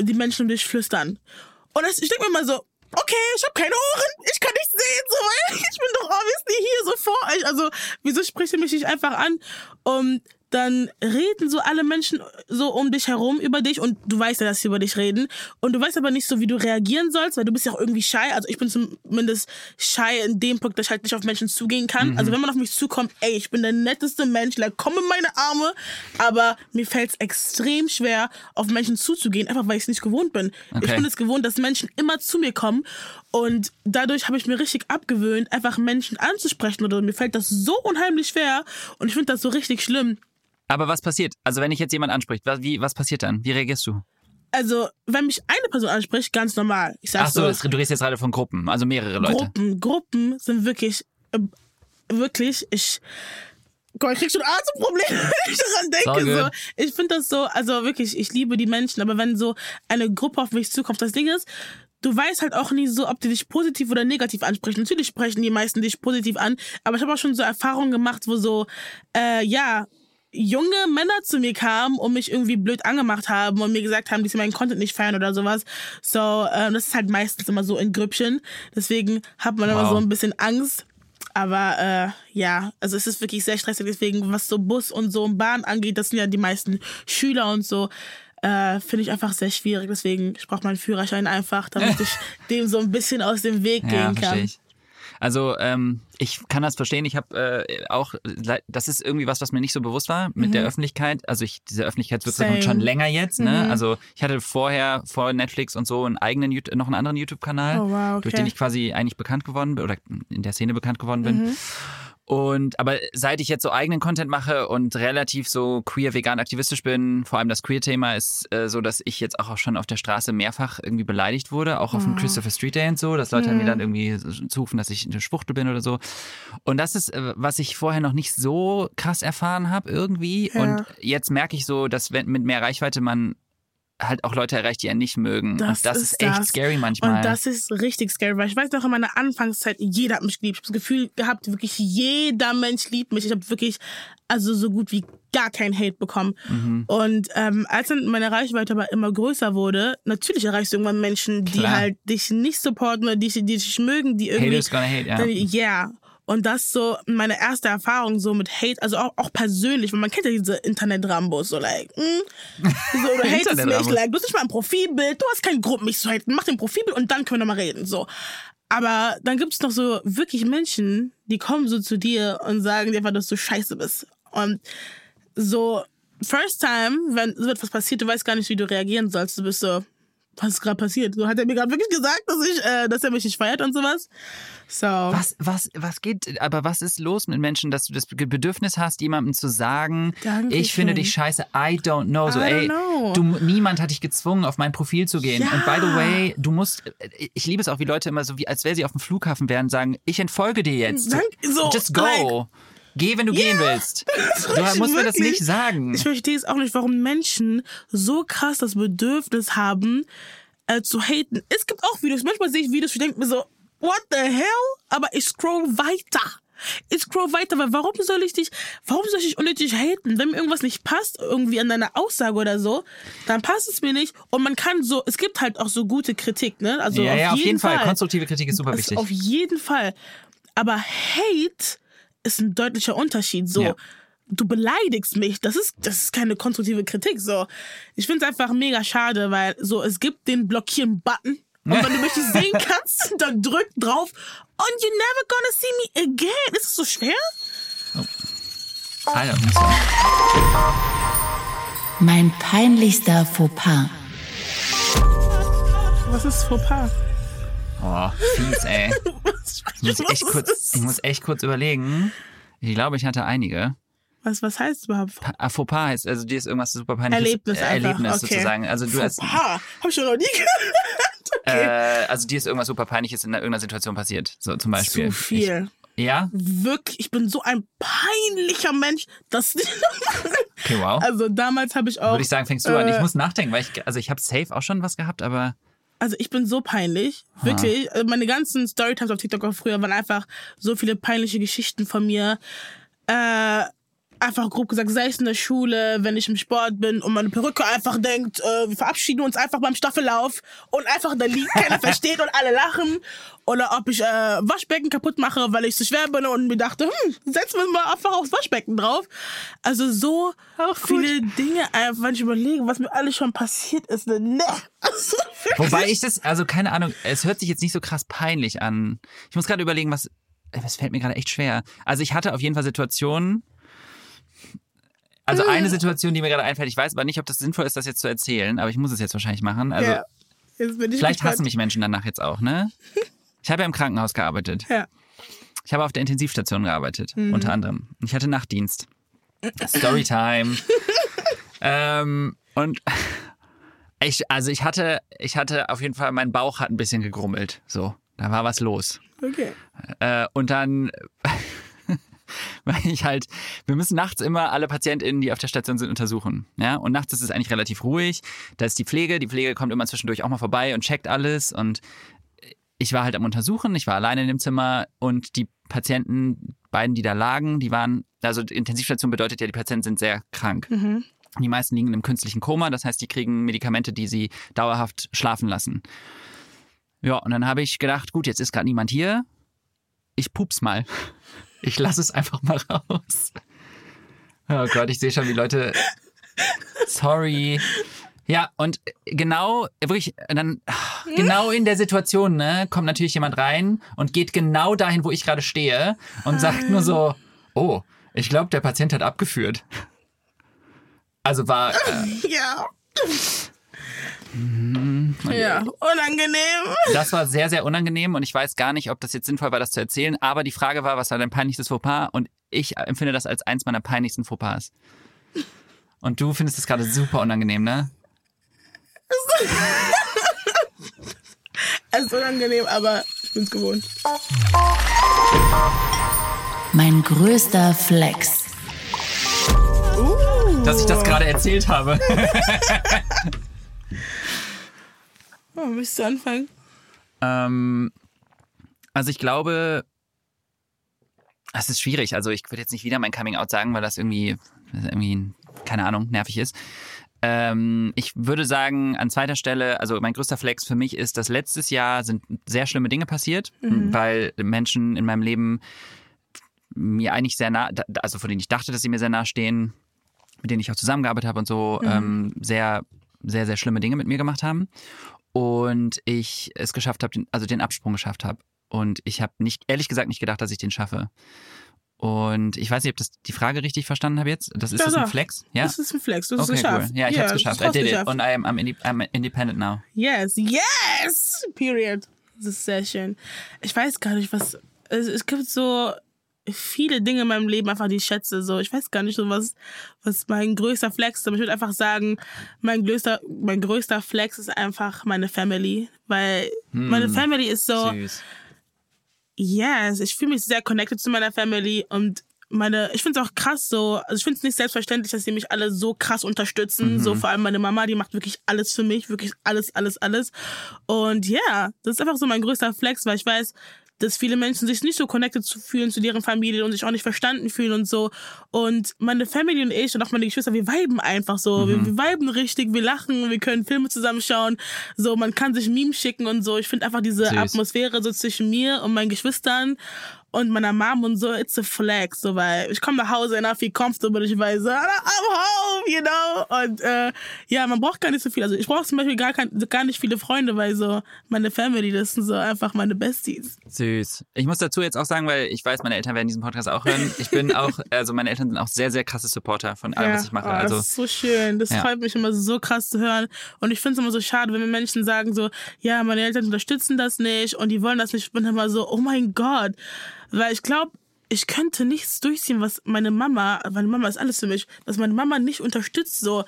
die Menschen um dich flüstern. Und das, ich denke mir mal so, okay, ich habe keine Ohren, ich kann nicht sehen, so, ich bin doch obviously hier so vor euch. Also, wieso spricht ihr mich nicht einfach an? Und dann reden so alle Menschen so um dich herum über dich und du weißt ja, dass sie über dich reden und du weißt aber nicht so, wie du reagieren sollst, weil du bist ja auch irgendwie shy. Also ich bin zumindest shy in dem Punkt, dass ich halt nicht auf Menschen zugehen kann. Also wenn man auf mich zukommt, ey, ich bin der netteste Mensch, like, komm in meine Arme, aber mir fällt es extrem schwer, auf Menschen zuzugehen, einfach weil ich es nicht gewohnt bin. Ich Okay. bin es gewohnt, dass Menschen immer zu mir kommen und dadurch habe ich mir richtig abgewöhnt, einfach Menschen anzusprechen oder mir fällt das so unheimlich schwer und ich finde das so richtig schlimm. Aber was passiert? Also wenn ich jetzt jemand anspricht, was, wie, was passiert dann? Wie reagierst du? Also, wenn mich eine Person anspricht, ganz normal. Ich sag Ach so, so, du redest jetzt gerade von Gruppen, also mehrere Leute. Gruppen, Gruppen sind wirklich, äh, wirklich, ich, Gott, ich krieg schon Atemprobleme, wenn ich daran denke. So. Ich finde das so, also wirklich, ich liebe die Menschen, aber wenn so eine Gruppe auf mich zukommt, das Ding ist, du weißt halt auch nie so, ob die dich positiv oder negativ ansprechen. Natürlich sprechen die meisten dich positiv an, aber ich habe auch schon so Erfahrungen gemacht, wo so, äh, ja, junge Männer zu mir kamen und mich irgendwie blöd angemacht haben und mir gesagt haben, die sie meinen Content nicht feiern oder sowas. So, ähm, das ist halt meistens immer so in Grüppchen. Deswegen hat man immer Wow. so ein bisschen Angst. Aber äh, ja, also es ist wirklich sehr stressig. Deswegen, was so Bus und so und Bahn angeht, das sind ja die meisten Schüler und so. Äh, Finde ich einfach sehr schwierig. Deswegen, ich brauche meinen Führerschein einfach, damit ich dem so ein bisschen aus dem Weg Ja, gehen kann. ich. Also ähm, ich kann das verstehen. Ich habe äh, auch, das ist irgendwie was, was mir nicht so bewusst war mit der Öffentlichkeit. Also ich, diese Öffentlichkeitswirkung Mhm. Same. schon länger jetzt. Ne? Also ich hatte vorher vor Netflix und so einen eigenen, Yout- noch einen anderen YouTube-Kanal, Oh, wow, okay. durch den ich quasi eigentlich bekannt geworden bin oder in der Szene bekannt geworden bin. Mhm. Und aber seit ich jetzt so eigenen Content mache und relativ so queer vegan aktivistisch bin, vor allem das Queer-Thema ist äh, so, dass ich jetzt auch schon auf der Straße mehrfach irgendwie beleidigt wurde, auch auf dem Christopher Street Day und so, dass Leute mir dann irgendwie zurufen, dass ich eine Schwuchtel bin oder so. Und das ist, äh, was ich vorher noch nicht so krass erfahren habe irgendwie. Ja. Und jetzt merke ich so, dass wenn mit mehr Reichweite man halt auch Leute erreicht, die einen nicht mögen. Das und das ist ist, echt das. scary manchmal. Und das ist richtig scary, weil ich weiß noch in meiner Anfangszeit, jeder hat mich geliebt. Ich habe das Gefühl gehabt, wirklich jeder Mensch liebt mich. Ich habe wirklich also so gut wie gar kein Hate bekommen. Mhm. Und ähm, als dann meine Reichweite aber immer größer wurde, natürlich erreichst du irgendwann Menschen, die Klar. halt dich nicht supporten oder die, die dich mögen, die irgendwie Haters gonna hate, ja. ja. Und das so meine erste Erfahrung so mit Hate, also auch, auch persönlich, weil man kennt ja diese Internet-Rambos, so like, mm, so, du hatest mich, like, du hast nicht mal ein Profilbild, du hast keinen Grund, mich zu haten, mach den Profilbild und dann können wir nochmal reden, so. Aber dann gibt es noch so wirklich Menschen, die kommen so zu dir und sagen dir einfach, dass du scheiße bist. Und so, first time, wenn so etwas passiert, du weißt gar nicht, wie du reagieren sollst. Du bist so, was ist gerade passiert? So hat er mir gerade wirklich gesagt, dass ich, äh, dass er mich nicht feiert und sowas. So. Was, was, was geht, aber was ist los mit Menschen, dass du das Bedürfnis hast, jemandem zu sagen, Dankeschön. ich finde dich scheiße, I don't know. So, I don't ey, know. Du, niemand hat dich gezwungen, auf mein Profil zu gehen. Ja. Und by the way, du musst, ich liebe es auch, wie Leute immer so, wie, als wäre sie auf dem Flughafen wären, sagen, ich entfolge dir jetzt. Dank- so, Just go. like- Geh, wenn du gehen willst. Du musst mir das nicht sagen. Ich verstehe es auch nicht, warum Menschen so krass das Bedürfnis haben, äh, zu haten. Es gibt auch Videos, manchmal sehe ich Videos, ich denke mir so, what the hell? Aber ich scroll weiter. Ich scroll weiter, weil warum soll ich dich, warum soll ich dich unnötig haten? Wenn mir irgendwas nicht passt, irgendwie an deiner Aussage oder so, dann passt es mir nicht. Und man kann so, es gibt halt auch so gute Kritik, ne? Also ja, auf, ja, auf jeden jeden Fall. Fall. Konstruktive Kritik ist super wichtig. Auf jeden Fall. Aber Hate ist ein deutlicher Unterschied. So, Ja. du beleidigst mich. Das ist, das ist keine konstruktive Kritik. So, ich finde es einfach mega schade, weil so es gibt den Blockieren-Button. Und wenn du mich nicht sehen kannst, dann drück drauf und you're never gonna see me again. Ist es so schwer? I don't so. Mein peinlichster Fauxpas. Was ist Fauxpas? Oh, fies, ey. Ich muss echt kurz, ich muss echt kurz überlegen. Ich glaube, ich hatte einige. Was, was heißt überhaupt? Ah, Fauxpas heißt, also dir ist irgendwas super peinliches. Erlebnis äh. Erlebnis okay. sozusagen. Also du hast, Fauxpas. Hab ich schon noch nie gehört. Okay. äh, also dir ist irgendwas super peinliches in irgendeiner Situation passiert. So zum Beispiel. Zu viel. Ich, ja? Wirklich, ich bin so ein peinlicher Mensch, dass Okay, wow. Also damals habe ich auch. Würde ich sagen, fängst du an. Ich äh, muss nachdenken, weil ich, also ich habe safe auch schon was gehabt, aber Also ich bin so peinlich, wirklich. Also Meine ganzen Storytimes auf TikTok auch früher waren einfach so viele peinliche Geschichten von mir. Äh, einfach grob gesagt, sei es in der Schule, wenn ich im Sport bin und meine Perücke einfach denkt, äh, wir verabschieden uns einfach beim Staffellauf und einfach da liegt, keiner versteht und alle lachen. Oder ob ich äh, Waschbecken kaputt mache, weil ich so schwer bin und mir dachte, hm, setzen wir mal einfach aufs Waschbecken drauf. Also so viele Dinge einfach, wenn ich überlege, was mir alles schon passiert ist. Ne? Also, Wobei ich das, also keine Ahnung, es hört sich jetzt nicht so krass peinlich an. Ich muss gerade überlegen, was, es fällt mir gerade echt schwer. Also ich hatte auf jeden Fall Situationen, also eine Situation, die mir gerade einfällt, ich weiß aber nicht, ob das sinnvoll ist, das jetzt zu erzählen, aber ich muss es jetzt wahrscheinlich machen. Also ja. Jetzt bin ich vielleicht gespannt. hassen mich Menschen danach jetzt auch, ne? Ich habe ja im Krankenhaus gearbeitet. Ja. Ich habe auf der Intensivstation gearbeitet, unter anderem. Ich hatte Nachtdienst. Storytime. ähm, und ich, also ich hatte, ich hatte auf jeden Fall, mein Bauch hat ein bisschen gegrummelt. So, da war was los. Okay. Äh, und dann, weil ich halt, wir müssen nachts immer alle PatientInnen, die auf der Station sind, untersuchen. Ja, und nachts ist es eigentlich relativ ruhig. Da ist die Pflege, die Pflege kommt immer zwischendurch auch mal vorbei und checkt alles. Und ich war halt am Untersuchen, ich war alleine in dem Zimmer und die Patienten, beiden, die da lagen, die waren, also Intensivstation bedeutet ja, die Patienten sind sehr krank. Die meisten liegen im künstlichen Koma, das heißt, die kriegen Medikamente, die sie dauerhaft schlafen lassen. Ja, und dann habe ich gedacht, gut, jetzt ist gerade niemand hier. Ich pups mal. Ich lasse es einfach mal raus. Oh Gott, ich sehe schon, wie Leute. Sorry. Ja, und genau, wirklich, dann, genau in der Situation, ne, kommt natürlich jemand rein und geht genau dahin, wo ich gerade stehe und sagt nur so, oh, ich glaube, der Patient hat abgeführt. Also war, äh, Ja. Mhm. ja, unangenehm. Das war sehr, sehr unangenehm und ich weiß gar nicht, ob das jetzt sinnvoll war, das zu erzählen. Aber die Frage war, was war dein peinlichstes Fauxpas? Und ich empfinde das als eins meiner peinlichsten Fauxpas. Und du findest es gerade super unangenehm, ne? Es ist unangenehm, aber ich bin's gewohnt. Mein größter Flex. Dass ich das gerade erzählt habe. Oh, willst du anfangen? ähm, also ich glaube, es ist schwierig. Also ich würde jetzt nicht wieder mein Coming Out sagen, weil das irgendwie, das irgendwie keine Ahnung, nervig ist. Ähm, ich würde sagen, an zweiter Stelle, also mein größter Flex für mich ist, dass letztes Jahr sind sehr schlimme Dinge passiert, weil Menschen in meinem Leben mir eigentlich sehr nah, also von denen ich dachte, dass sie mir sehr nah stehen, mit denen ich auch zusammengearbeitet habe und so, ähm, sehr, sehr, sehr schlimme Dinge mit mir gemacht haben. Und ich es geschafft habe, also den Absprung geschafft habe. Und ich habe nicht, ehrlich gesagt, nicht gedacht, dass ich den schaffe. Und ich weiß nicht, ob das die Frage richtig verstanden habe jetzt. Das ist Ja, das ein. Flex? Ja. Das ist ein Flex, du hast Okay, es cool. geschafft. Ja, ich habe es das geschafft. I did it. Und I'm, I'm, inde I'm independent now. Yes, yes! Period. Das ist sehr schön. Ich weiß gar nicht, was. Es gibt so viele Dinge in meinem Leben, einfach die ich schätze. So, ich weiß gar nicht so, was, was mein größter Flex ist. Aber ich würde einfach sagen, mein größter, mein größter Flex ist einfach meine Family. Weil meine Family ist so. Süß. Yes, ich fühle mich sehr connected zu meiner Family und meine, ich finde es auch krass so, also ich finde es nicht selbstverständlich, dass sie mich alle so krass unterstützen. So vor allem meine Mama, die macht wirklich alles für mich, wirklich alles, alles, alles. Und ja, das ist einfach so mein größter Flex, weil ich weiß, dass viele Menschen sich nicht so connected zu fühlen zu deren Familie und sich auch nicht verstanden fühlen und so. Und meine Family und ich und auch meine Geschwister, wir viben einfach so. Wir, wir viben richtig, wir lachen, wir können Filme zusammenschauen. So, man kann sich Memes schicken und so. Ich finde einfach diese Süß. Atmosphäre so zwischen mir und meinen Geschwistern und meiner Mom und so, it's a flex, so, weil ich komme nach Hause und I feel comfortable, ich weiß, so, I'm home, you know, und äh, ja, man braucht gar nicht so viel, also ich brauche zum Beispiel gar, kein, gar nicht viele Freunde, weil so meine Family, das sind so einfach meine Besties. Süß. Ich muss dazu jetzt auch sagen, weil ich weiß, meine Eltern werden diesen Podcast auch hören. Ich bin auch, also meine Eltern sind auch sehr, sehr krasse Supporter von allem, was ich mache. oh, Also das ist so schön. Das Ja. freut mich immer so krass zu hören. Und ich finde es immer so schade, wenn mir Menschen sagen so, ja, meine Eltern unterstützen das nicht und die wollen das nicht. Ich bin immer so, oh mein Gott. Weil ich glaube, ich könnte nichts durchziehen, was meine Mama, meine Mama ist alles für mich, was meine Mama nicht unterstützt, so,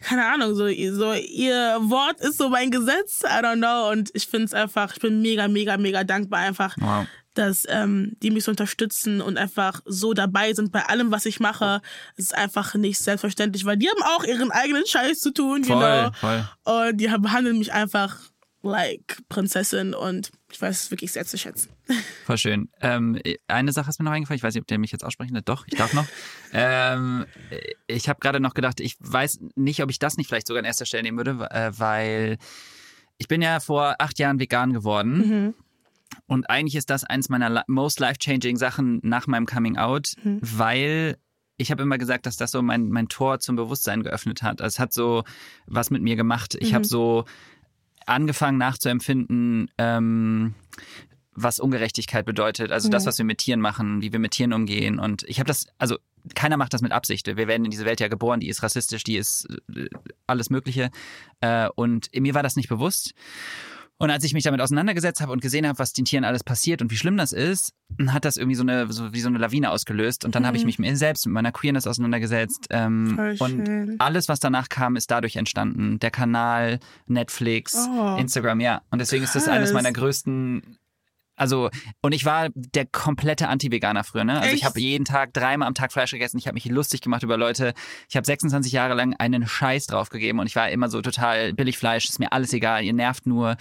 keine Ahnung, so, so ihr Wort ist so mein Gesetz, I don't know. Und ich finde es einfach, ich bin mega, mega, mega dankbar einfach, Wow. dass ähm, die mich so unterstützen und einfach so dabei sind bei allem, was ich mache. Es ist einfach nicht selbstverständlich, weil die haben auch ihren eigenen Scheiß zu tun, voll, genau. voll. Und die behandeln mich einfach like Prinzessin und ich weiß es wirklich sehr zu schätzen. Voll schön. Ähm, eine Sache ist mir noch eingefallen, ich weiß nicht, ob der mich jetzt aussprechen wird. Doch, ich darf noch. ähm, ich habe gerade noch gedacht, ich weiß nicht, ob ich das nicht vielleicht sogar an erster Stelle nehmen würde, äh, weil ich bin ja vor acht Jahren vegan geworden. Und eigentlich ist das eins meiner most life-changing Sachen nach meinem Coming Out, weil ich habe immer gesagt, dass das so mein, mein Tor zum Bewusstsein geöffnet hat. Also es hat so was mit mir gemacht. Ich habe so angefangen nachzuempfinden, ähm, was Ungerechtigkeit bedeutet. Also das, was wir mit Tieren machen, wie wir mit Tieren umgehen. Und ich habe das, also keiner macht das mit Absicht. Wir werden in diese Welt ja geboren, die ist rassistisch, die ist äh, alles Mögliche. Äh, und mir war das nicht bewusst. Und als ich mich damit auseinandergesetzt habe und gesehen habe, was den Tieren alles passiert und wie schlimm das ist, hat das irgendwie so eine, so wie so eine Lawine ausgelöst. Und dann habe ich mich mit mir selbst, mit meiner Queerness auseinandergesetzt. Ähm, und schön. alles, was danach kam, ist dadurch entstanden. Der Kanal, Netflix, Oh. Instagram, ja. Und deswegen ist das eines Krass. meiner größten. Also, und ich war der komplette Anti-Veganer früher, ne? Also ich habe jeden Tag dreimal am Tag Fleisch gegessen. Ich habe mich lustig gemacht über Leute. Ich habe 26 Jahre lang einen Scheiß draufgegeben und ich war immer so total billig Fleisch, ist mir alles egal, ihr nervt nur.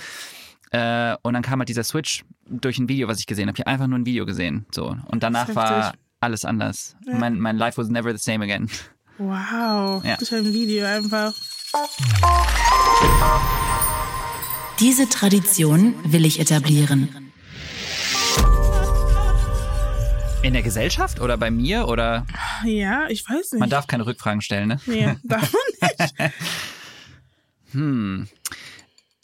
Äh, und dann kam halt dieser Switch durch ein Video, was ich gesehen habe. Ich habe einfach nur ein Video gesehen. So. Und danach war alles anders. Mein, mein Life was never the same again. Wow. Ja. Das ist ein Video einfach. Diese Tradition will ich etablieren. In der Gesellschaft oder bei mir oder Ja, ich weiß nicht. man darf keine Rückfragen stellen, ne? Nee, darf man nicht. Hm.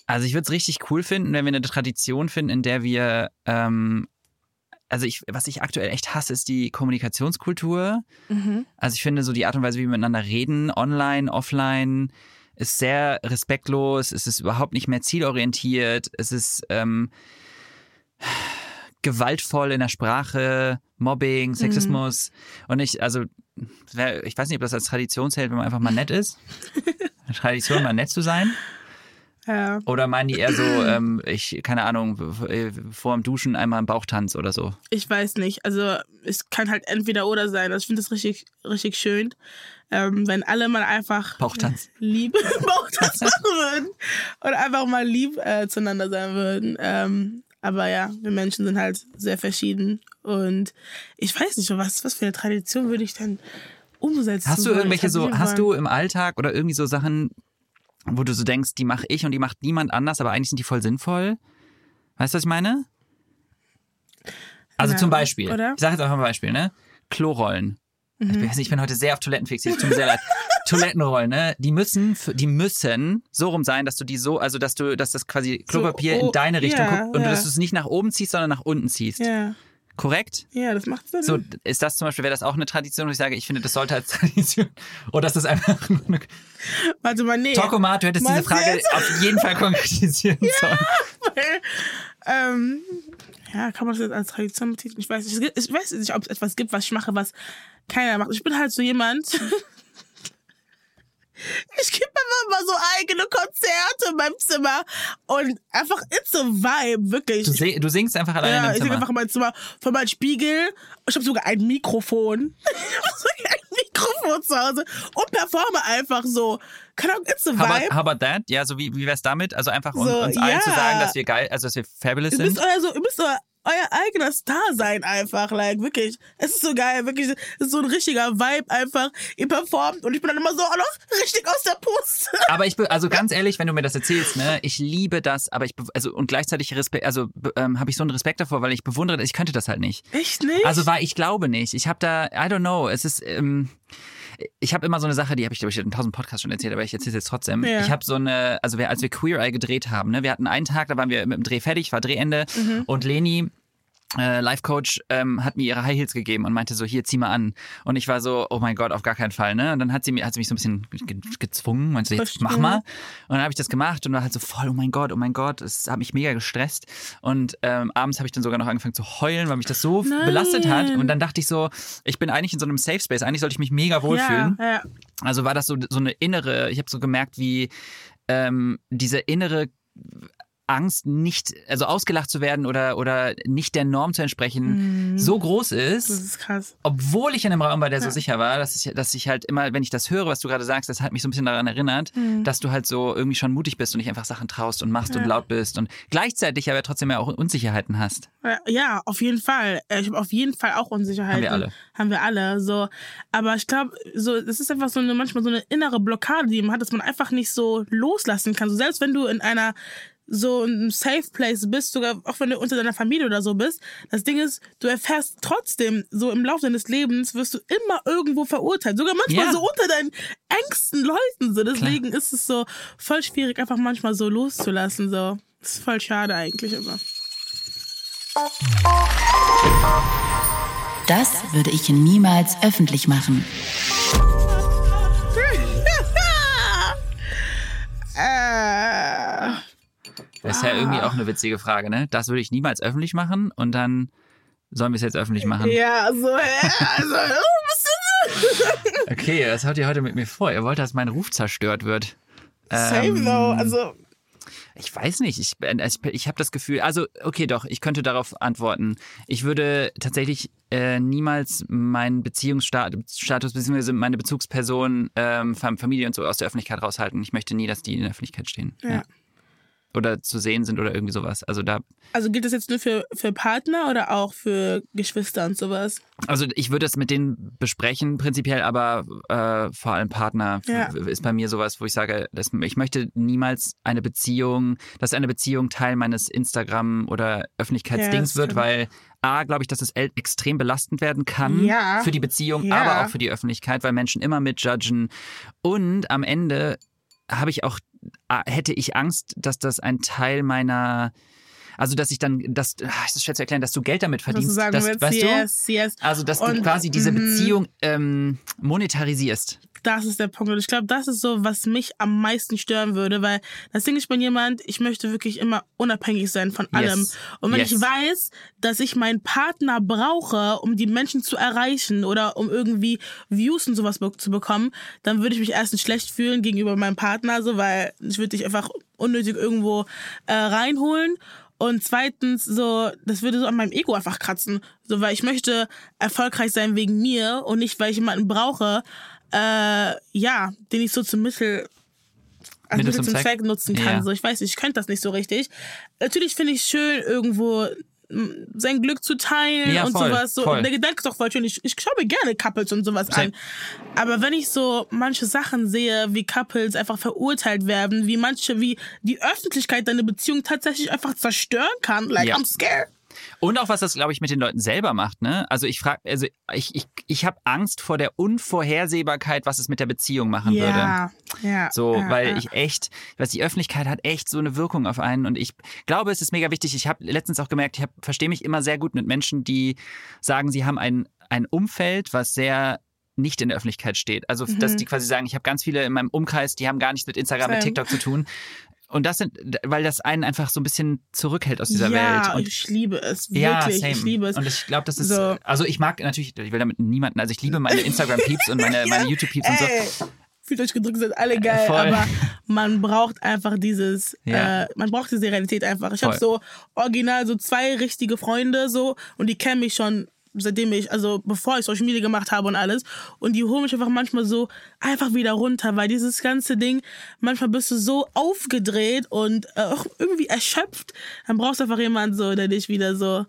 Also ich würde es richtig cool finden, wenn wir eine Tradition finden, in der wir, ähm, also ich, was ich aktuell echt hasse, ist die Kommunikationskultur. Also ich finde so die Art und Weise, wie wir miteinander reden, online, offline, ist sehr respektlos. Es ist überhaupt nicht mehr zielorientiert. Es ist ähm, gewaltvoll in der Sprache, Mobbing, Sexismus. Und ich, also, ich weiß nicht, ob das als Tradition zählt, wenn man einfach mal nett ist. Tradition, mal nett zu sein. Ja. Oder meinen die eher so, ähm, ich, keine Ahnung, w- vor dem Duschen einmal im Bauchtanz oder so? Ich weiß nicht. Also es kann halt entweder oder sein. Also ich finde das richtig, richtig schön, ähm, wenn alle mal einfach Bauchtanz. lieb Bauchtanz machen würden und einfach mal lieb äh, zueinander sein würden. Ähm, aber ja, wir Menschen sind halt sehr verschieden und ich weiß nicht, was, was für eine Tradition würde ich denn umsetzen? Hast du irgendwelche so, hast du im Alltag oder irgendwie so Sachen, wo du so denkst, die mache ich und die macht niemand anders, aber eigentlich sind die voll sinnvoll? Weißt du, was ich meine? Also Ja, zum Beispiel, oder? ich sage jetzt einfach ein Beispiel, ne? Klorollen. Mhm. Ich, weiß nicht, ich bin heute sehr auf Toiletten fixiert, tut mir sehr leid. Toilettenrollen, ne? Die müssen, die müssen so rum sein, dass du die so, also dass du, dass das quasi Klopapier oh, in deine Richtung ja, guckt und ja. dass du es nicht nach oben ziehst, sondern nach unten ziehst. Ja, Korrekt? ja, das macht Sinn. So, ist das zum Beispiel, wäre das auch eine Tradition, wo ich sage, ich finde, das sollte als Tradition. Oder ist das einfach nur eine. Warte mal, nee. Tokomat, du hättest diese Meinst Frage auf jeden Fall konkretisieren sollen. ähm, ja, kann man das jetzt als Tradition betiteln? Ich weiß nicht. Ich weiß nicht, ob es etwas gibt, was ich mache, was keiner macht. Ich bin halt so jemand. Ich gebe einfach mal so eigene Konzerte in meinem Zimmer und einfach it's a vibe, wirklich. Du, sing- du singst einfach alleine ja, im ich Zimmer. singe einfach in meinem Zimmer vor meinem Spiegel. Ich habe sogar ein Mikrofon. Ich habe sogar ein Mikrofon zu Hause und performe einfach so. Keine Ahnung, it's a How vibe. about, how about that? Ja, so wie, wie wär's damit? Also einfach So, uns allen ja. zu sagen, dass wir geil, also dass wir fabulous Ihr sind. euer, so, ihr müsst euer, euer eigener Star sein einfach, like, wirklich. Es ist so geil, wirklich. Es ist so ein richtiger Vibe einfach. Ihr performt und ich bin dann immer so auch noch richtig aus der Puste. Aber ich, be- also ganz ehrlich, wenn du mir das erzählst, ne, ich liebe das, aber ich, also und gleichzeitig Respekt, also ähm, habe ich so einen Respekt davor, weil ich bewundere, ich könnte das halt nicht. Echt nicht? Also weil ich glaube nicht. Ich habe da, I don't know, es ist, ähm, ich habe immer so eine Sache, die habe ich glaube ich in tausend Podcasts schon erzählt, aber ich erzähle es jetzt trotzdem. Ja. Ich habe so eine, also wir, als wir Queer Eye gedreht haben, ne, wir hatten einen Tag, da waren wir mit dem Dreh fertig, war Drehende Mhm. und Leni äh, Life Coach ähm, hat mir ihre High Heels gegeben und meinte so hier zieh mal an und ich war so oh mein Gott auf gar keinen Fall ne und dann hat sie mir hat sie mich so ein bisschen ge gezwungen meinte so, jetzt mach Verstehe. mal und dann habe ich das gemacht und war halt so voll oh mein Gott oh mein Gott es hat mich mega gestresst und ähm, abends habe ich dann sogar noch angefangen zu heulen weil mich das so Nein. belastet hat und dann dachte ich so ich bin eigentlich in so einem Safe Space eigentlich sollte ich mich mega wohlfühlen Ja, ja. also war das so, so eine innere, ich habe so gemerkt, wie ähm, diese innere Angst, nicht, also ausgelacht zu werden oder, oder nicht der Norm zu entsprechen, so groß Mhm. Das ist, ist krass. obwohl ich in einem Raum war, der so sicher war, dass ich, dass ich halt immer, wenn ich das höre, was du gerade sagst, das hat mich so ein bisschen daran erinnert, dass du halt so irgendwie schon mutig bist und nicht einfach Sachen traust und machst und laut bist und gleichzeitig aber trotzdem ja auch Unsicherheiten hast. Ja, Ja, auf jeden Fall. Äh, Ich habe auf jeden Fall auch Unsicherheiten. Haben wir alle. Haben wir alle. So. Aber ich glaube, so, es ist einfach so eine, manchmal so eine innere Blockade, die man hat, dass man einfach nicht so loslassen kann. So, selbst wenn du in einer so einem Safe Place bist, sogar auch wenn du unter deiner Familie oder so bist, das Ding ist, du erfährst trotzdem, so im Laufe deines Lebens wirst du immer irgendwo verurteilt. Sogar manchmal Ja. so unter deinen engsten Leuten. So. Deswegen ist es so voll schwierig, einfach manchmal so loszulassen. So. Das ist voll schade eigentlich immer. Das würde ich niemals öffentlich machen. Das ist ja irgendwie auch eine witzige Frage, ne? Das würde ich niemals öffentlich machen und dann sollen wir es jetzt öffentlich machen. ja, so, hä? also, oh, Okay, was habt ihr heute mit mir vor? Ihr wollt, dass mein Ruf zerstört wird. Same Ähm, though, also, Ich weiß nicht. Ich, ich, ich habe das Gefühl, also okay, doch, ich könnte darauf antworten. Ich würde tatsächlich äh, niemals meinen Beziehungsstatus bzw. meine Bezugsperson, ähm, Fam- Familie und so aus der Öffentlichkeit raushalten. Ich möchte nie, dass die in der Öffentlichkeit stehen. Ja. Oder zu sehen sind oder irgendwie sowas. Also da, also gilt das jetzt nur für, für Partner oder auch für Geschwister und sowas? also ich würde es mit denen besprechen, prinzipiell, aber äh, vor allem Partner Ja. ist bei mir sowas, wo ich sage, dass, ich möchte niemals eine Beziehung, dass eine Beziehung Teil meines Instagram oder Ja, Öffentlichkeitsdings das wird, weil A, glaube ich, dass es extrem belastend werden kann Ja. für die Beziehung, Ja. aber auch für die Öffentlichkeit, weil Menschen immer mitjudgen. Und am Ende habe ich auch, hätte ich Angst, dass das ein Teil meiner, also dass ich dann, das, ah, es ist schwer zu erklären, dass du Geld damit verdienst. du sagen dass, willst, weißt du? yes, yes. Also, dass du Und, quasi diese mhm. Beziehung ähm, monetarisierst. Das ist der Punkt. Und ich glaube, das ist so, was mich am meisten stören würde, weil das Ding ist, ich bin jemand, ich möchte wirklich immer unabhängig sein von allem. Yes. Und wenn Yes. ich weiß, dass ich meinen Partner brauche, um die Menschen zu erreichen oder um irgendwie Views und sowas be zu bekommen, dann würde ich mich erstens schlecht fühlen gegenüber meinem Partner, so, weil ich würde dich einfach unnötig irgendwo äh, reinholen. Und zweitens, so, das würde so an meinem Ego einfach kratzen. So, weil ich möchte erfolgreich sein wegen mir und nicht, weil ich jemanden brauche, äh, ja, den ich so zum Mittel, als Mittel Mittel zum Zweck? Zweck nutzen kann. Ja. So, ich weiß nicht, ich könnte das nicht so richtig. Natürlich finde ich schön, irgendwo sein Glück zu teilen Ja, und voll, sowas. So, voll. Der Gedanke ist doch voll schön. Ich, ich schaue mir gerne Couples und sowas Same. an. Aber wenn ich so manche Sachen sehe, wie Couples einfach verurteilt werden, wie manche, wie die Öffentlichkeit deine Beziehung tatsächlich einfach zerstören kann, like Ja. I'm scared. Und auch was das, glaube ich, mit den Leuten selber macht, ne? Also ich frage, also ich, ich, ich habe Angst vor der Unvorhersehbarkeit, was es mit der Beziehung machen würde. Ja, ja. So, ja, weil ja. ich echt, was die Öffentlichkeit hat echt so eine Wirkung auf einen und ich glaube, es ist mega wichtig. Ich habe letztens auch gemerkt, ich verstehe mich immer sehr gut mit Menschen, die sagen, sie haben ein, ein Umfeld, was sehr nicht in der Öffentlichkeit steht. Also, dass die quasi sagen, ich habe ganz viele in meinem Umkreis, die haben gar nichts mit Instagram, mit Same. TikTok zu tun. Und das sind, weil das einen einfach so ein bisschen zurückhält aus dieser ja, Welt. Und ich liebe es. ja, Wirklich, same. ich liebe es. Und ich glaube, das ist, So. also ich mag natürlich, ich will damit niemanden, also ich liebe meine Instagram-Peeps und meine, meine YouTube-Peeps und so. Fühlt euch gedrückt, sind alle geil, Voll. aber man braucht einfach dieses, Ja. äh, man braucht diese Realität einfach. Ich habe so original so zwei richtige Freunde so und die kennen mich schon seitdem ich, also bevor ich Social Media gemacht habe und alles. Und die holen mich einfach manchmal so einfach wieder runter, weil dieses ganze Ding, manchmal bist du so aufgedreht und äh, irgendwie erschöpft, dann brauchst du einfach jemanden so, der dich wieder so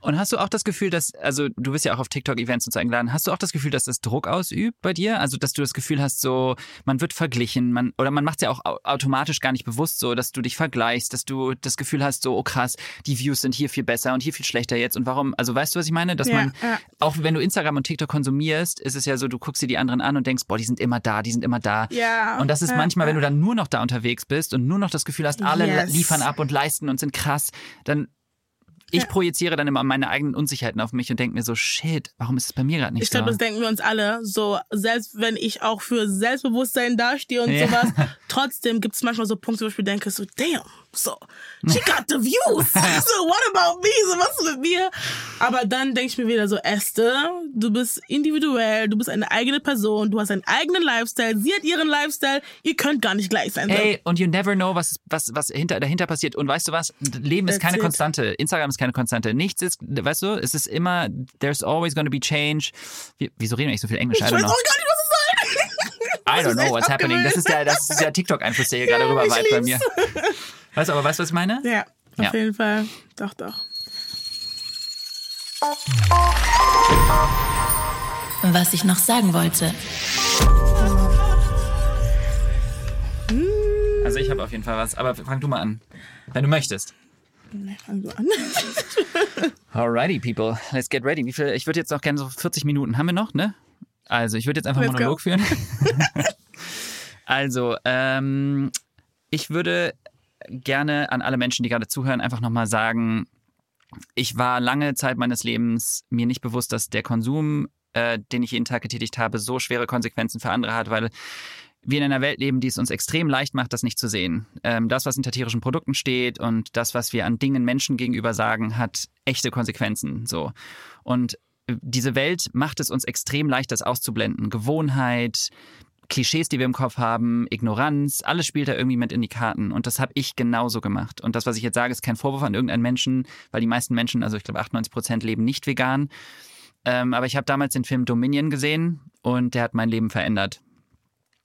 Und hast du auch das Gefühl, dass, also du bist ja auch auf TikTok-Events und so eingeladen, hast du auch das Gefühl, dass das Druck ausübt bei dir? Also, dass du das Gefühl hast, so, man wird verglichen, man, oder man macht es ja auch au- automatisch gar nicht bewusst so, dass du dich vergleichst, dass du das Gefühl hast, so, oh krass, die Views sind hier viel besser und hier viel schlechter jetzt und warum, also weißt du, was ich meine? Dass Ja, man, ja. auch wenn du Instagram und TikTok konsumierst, ist es ja so, du guckst dir die anderen an und denkst, boah, die sind immer da, die sind immer da. Ja, Und das ist ja, manchmal, wenn du dann nur noch da unterwegs bist und nur noch das Gefühl hast, alle Yes. liefern ab und leisten und sind krass, dann ich projiziere dann immer meine eigenen Unsicherheiten auf mich und denke mir so, shit, warum ist es bei mir gerade nicht Ich glaube, so? das denken wir uns alle. So, selbst wenn ich auch für Selbstbewusstsein dastehe und Ja. sowas, trotzdem gibt es manchmal so Punkte, wo ich mir denke, so, damn, so, she got the views. so, what about me? So, was ist mit mir? Aber dann denke ich mir wieder so, Esther, du bist individuell, du bist eine eigene Person, du hast einen eigenen Lifestyle, sie hat ihren Lifestyle, ihr könnt gar nicht gleich sein. So. Ey, und you never know, was, was, was hinter, dahinter passiert. Und weißt du was? Leben ist That's keine it. Konstante. Instagram ist keine Konstante. Nichts ist, weißt du, es ist immer, there's always gonna be change. Wie, wieso reden wir eigentlich so viel Englisch? Ich weiß auch gar nicht, was es. I don't know what's happening. Das ist der, das ist der TikTok-Einfluss, der hier gerade Ja, rüber ich weilt bei mir. Weißt du, aber weißt du, was ich meine? Ja, auf Ja. jeden Fall. Doch, doch. Was ich noch sagen wollte. Also ich habe auf jeden Fall was, aber fang du mal an. Wenn du möchtest. Nee, fang du an. Alrighty, people, let's get ready. Wie viel? Ich würde jetzt noch gerne so 40 Minuten haben wir noch, ne? Also ich würde jetzt einfach einen Let's go. Monolog führen. also ähm, ich würde gerne an alle Menschen, die gerade zuhören, einfach nochmal sagen: Ich war lange Zeit meines Lebens mir nicht bewusst, dass der Konsum, äh, den ich jeden Tag getätigt habe, so schwere Konsequenzen für andere hat, weil wir in einer Welt leben, die es uns extrem leicht macht, das nicht zu sehen. Ähm, das, was hinter tierischen Produkten steht und das, was wir an Dingen Menschen gegenüber sagen, hat echte Konsequenzen. So. Und diese Welt macht es uns extrem leicht, das auszublenden. Gewohnheit, Klischees, die wir im Kopf haben, Ignoranz, alles spielt da irgendwie mit in die Karten. Und das habe ich genauso gemacht. Und das, was ich jetzt sage, ist kein Vorwurf an irgendeinen Menschen, weil die meisten Menschen, also ich glaube 98 Prozent, leben nicht vegan. Ähm, aber ich habe damals den Film Dominion gesehen und der hat mein Leben verändert.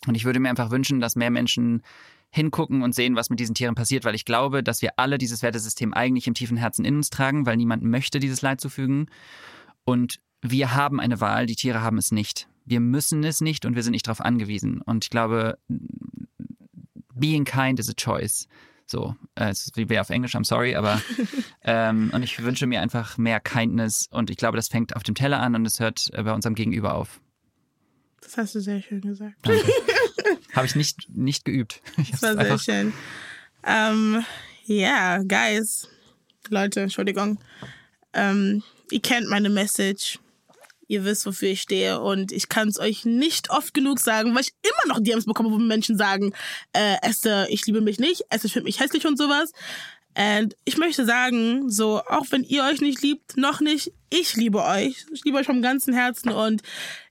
Und ich würde mir einfach wünschen, dass mehr Menschen hingucken und sehen, was mit diesen Tieren passiert, weil ich glaube, dass wir alle dieses Wertesystem eigentlich im tiefen Herzen in uns tragen, weil niemand möchte dieses Leid zufügen. Und wir haben eine Wahl, die Tiere haben es nicht. Wir müssen es nicht und wir sind nicht darauf angewiesen. Und ich glaube, being kind is a choice. So, äh, es ist wie wäre auf Englisch, I'm sorry, aber ähm, und ich wünsche mir einfach mehr Kindness und ich glaube, das fängt auf dem Teller an und es hört äh, bei unserem Gegenüber auf. Das hast du sehr schön gesagt. Habe ich nicht, nicht geübt. Ich Das war sehr schön. Ähm, ja, guys, Leute, Entschuldigung. Ähm, ihr kennt meine Message. Ihr wisst, wofür ich stehe. Und ich kann es euch nicht oft genug sagen, weil ich immer noch DMs bekomme, wo Menschen sagen, äh, Esther, ich liebe mich nicht, Esther, ich finde mich hässlich und sowas. Und ich möchte sagen, so, auch wenn ihr euch nicht liebt, noch nicht, ich liebe euch. Ich liebe euch vom ganzen Herzen und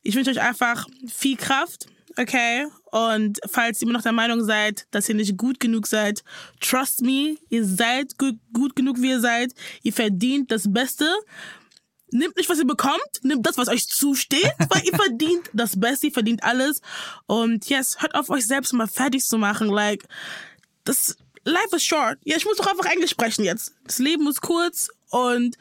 ich wünsche euch einfach viel Kraft, okay? Und falls ihr immer noch der Meinung seid, dass ihr nicht gut genug seid, trust me, ihr seid gut, gut genug, wie ihr seid. Ihr verdient das Beste. Nehmt nicht, was ihr bekommt, nehmt das, was euch zusteht, weil ihr verdient das Beste, ihr verdient alles. Und yes, hört auf, euch selbst mal fertig zu machen. Like, das Life is short. Ja, ich muss doch einfach Englisch sprechen jetzt. Das Leben ist kurz und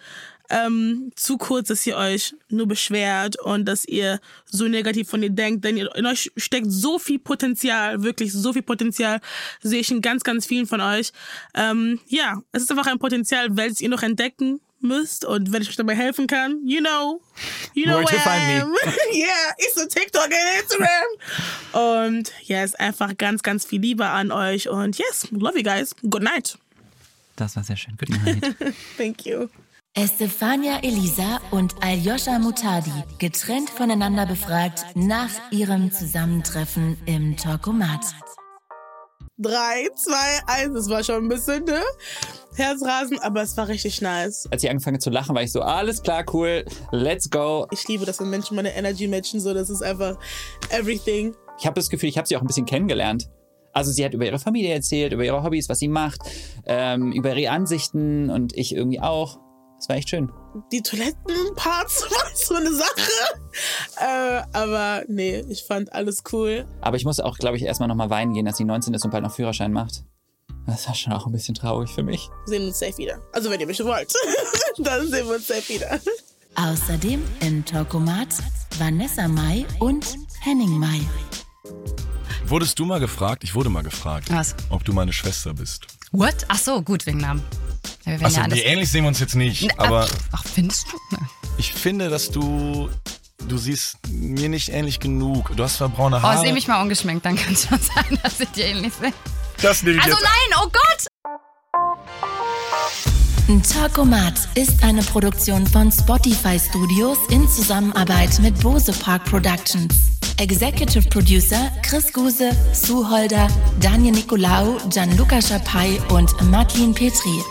ähm, zu kurz, dass ihr euch nur beschwert und dass ihr so negativ von ihr denkt, denn in euch steckt so viel Potenzial, wirklich so viel Potenzial, sehe ich in ganz, ganz vielen von euch. Ähm, ja, es ist einfach ein Potenzial, welches ihr noch entdecken müsst und wenn ich euch dabei helfen kann, you know, you know Where to where find I me. am. yeah, ich so TikTok und Instagram. und yes, einfach ganz, ganz viel Liebe an euch und yes, love you guys. Good night. Das war sehr schön. Good night. Thank you. Estefania Elisa und Aljoscha Mutadi, getrennt voneinander befragt nach ihrem Zusammentreffen im Talkomat. Drei, zwei, eins. Das war schon ein bisschen, ne? Herzrasen, aber es war richtig nice. Als ich angefangen zu lachen, war ich so, alles klar, cool, let's go. Ich liebe das, wenn Menschen meine Energy matchen, so. Das ist einfach everything. Ich habe das Gefühl, ich habe sie auch ein bisschen kennengelernt. Also sie hat über ihre Familie erzählt, über ihre Hobbys, was sie macht, ähm, über ihre Ansichten und ich irgendwie auch. Das war echt schön. Die Toilettenparts waren so eine Sache. Äh, aber nee, ich fand alles cool. Aber ich musste auch, glaube ich, erstmal nochmal weinen gehen, dass sie 19 ist und bald noch Führerschein macht. Das war schon auch ein bisschen traurig für mich. Wir sehen uns safe wieder. Also wenn ihr mich wollt, dann sehen wir uns safe wieder. Außerdem im Talkomat Vanessa Mai und Henning Mai. Wurdest du mal gefragt, ich wurde mal gefragt, Was? ob du meine Schwester bist. What? Ach so, gut, wegen Namen. Ja, wir werden Achso, ja nee, ähnlich sehen wir uns jetzt nicht. Na, Aber Ach, findest du? Na. ich finde, dass du, du siehst mir nicht ähnlich genug. Du hast zwar braune Oh, Haare. seh mich mal ungeschminkt, dann kann es schon sein, dass ich dir ähnlich sehe. das nehme ich Also jetzt. nein, oh Gott! Talkomat ist eine Produktion von Spotify Studios in Zusammenarbeit mit Bose Park Productions. Executive Producer Chris Guse, Sue Holder, Daniel Nicolaou, Gianluca Schapai und Martin Petri.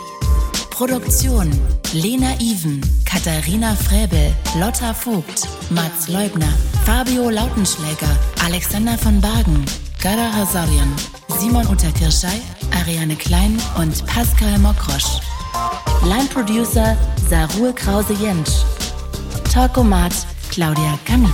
Produktion Lena Even, Katharina Fräbel, Lotta Vogt, Mats Leubner, Fabio Lautenschläger, Alexander von Bargen, Gara Hasarian, Simon Unterkirschei, Ariane Klein und Pascal Mokrosch. Line Producer Sarul Krause-Jentsch. Talkomat Claudia Kamit.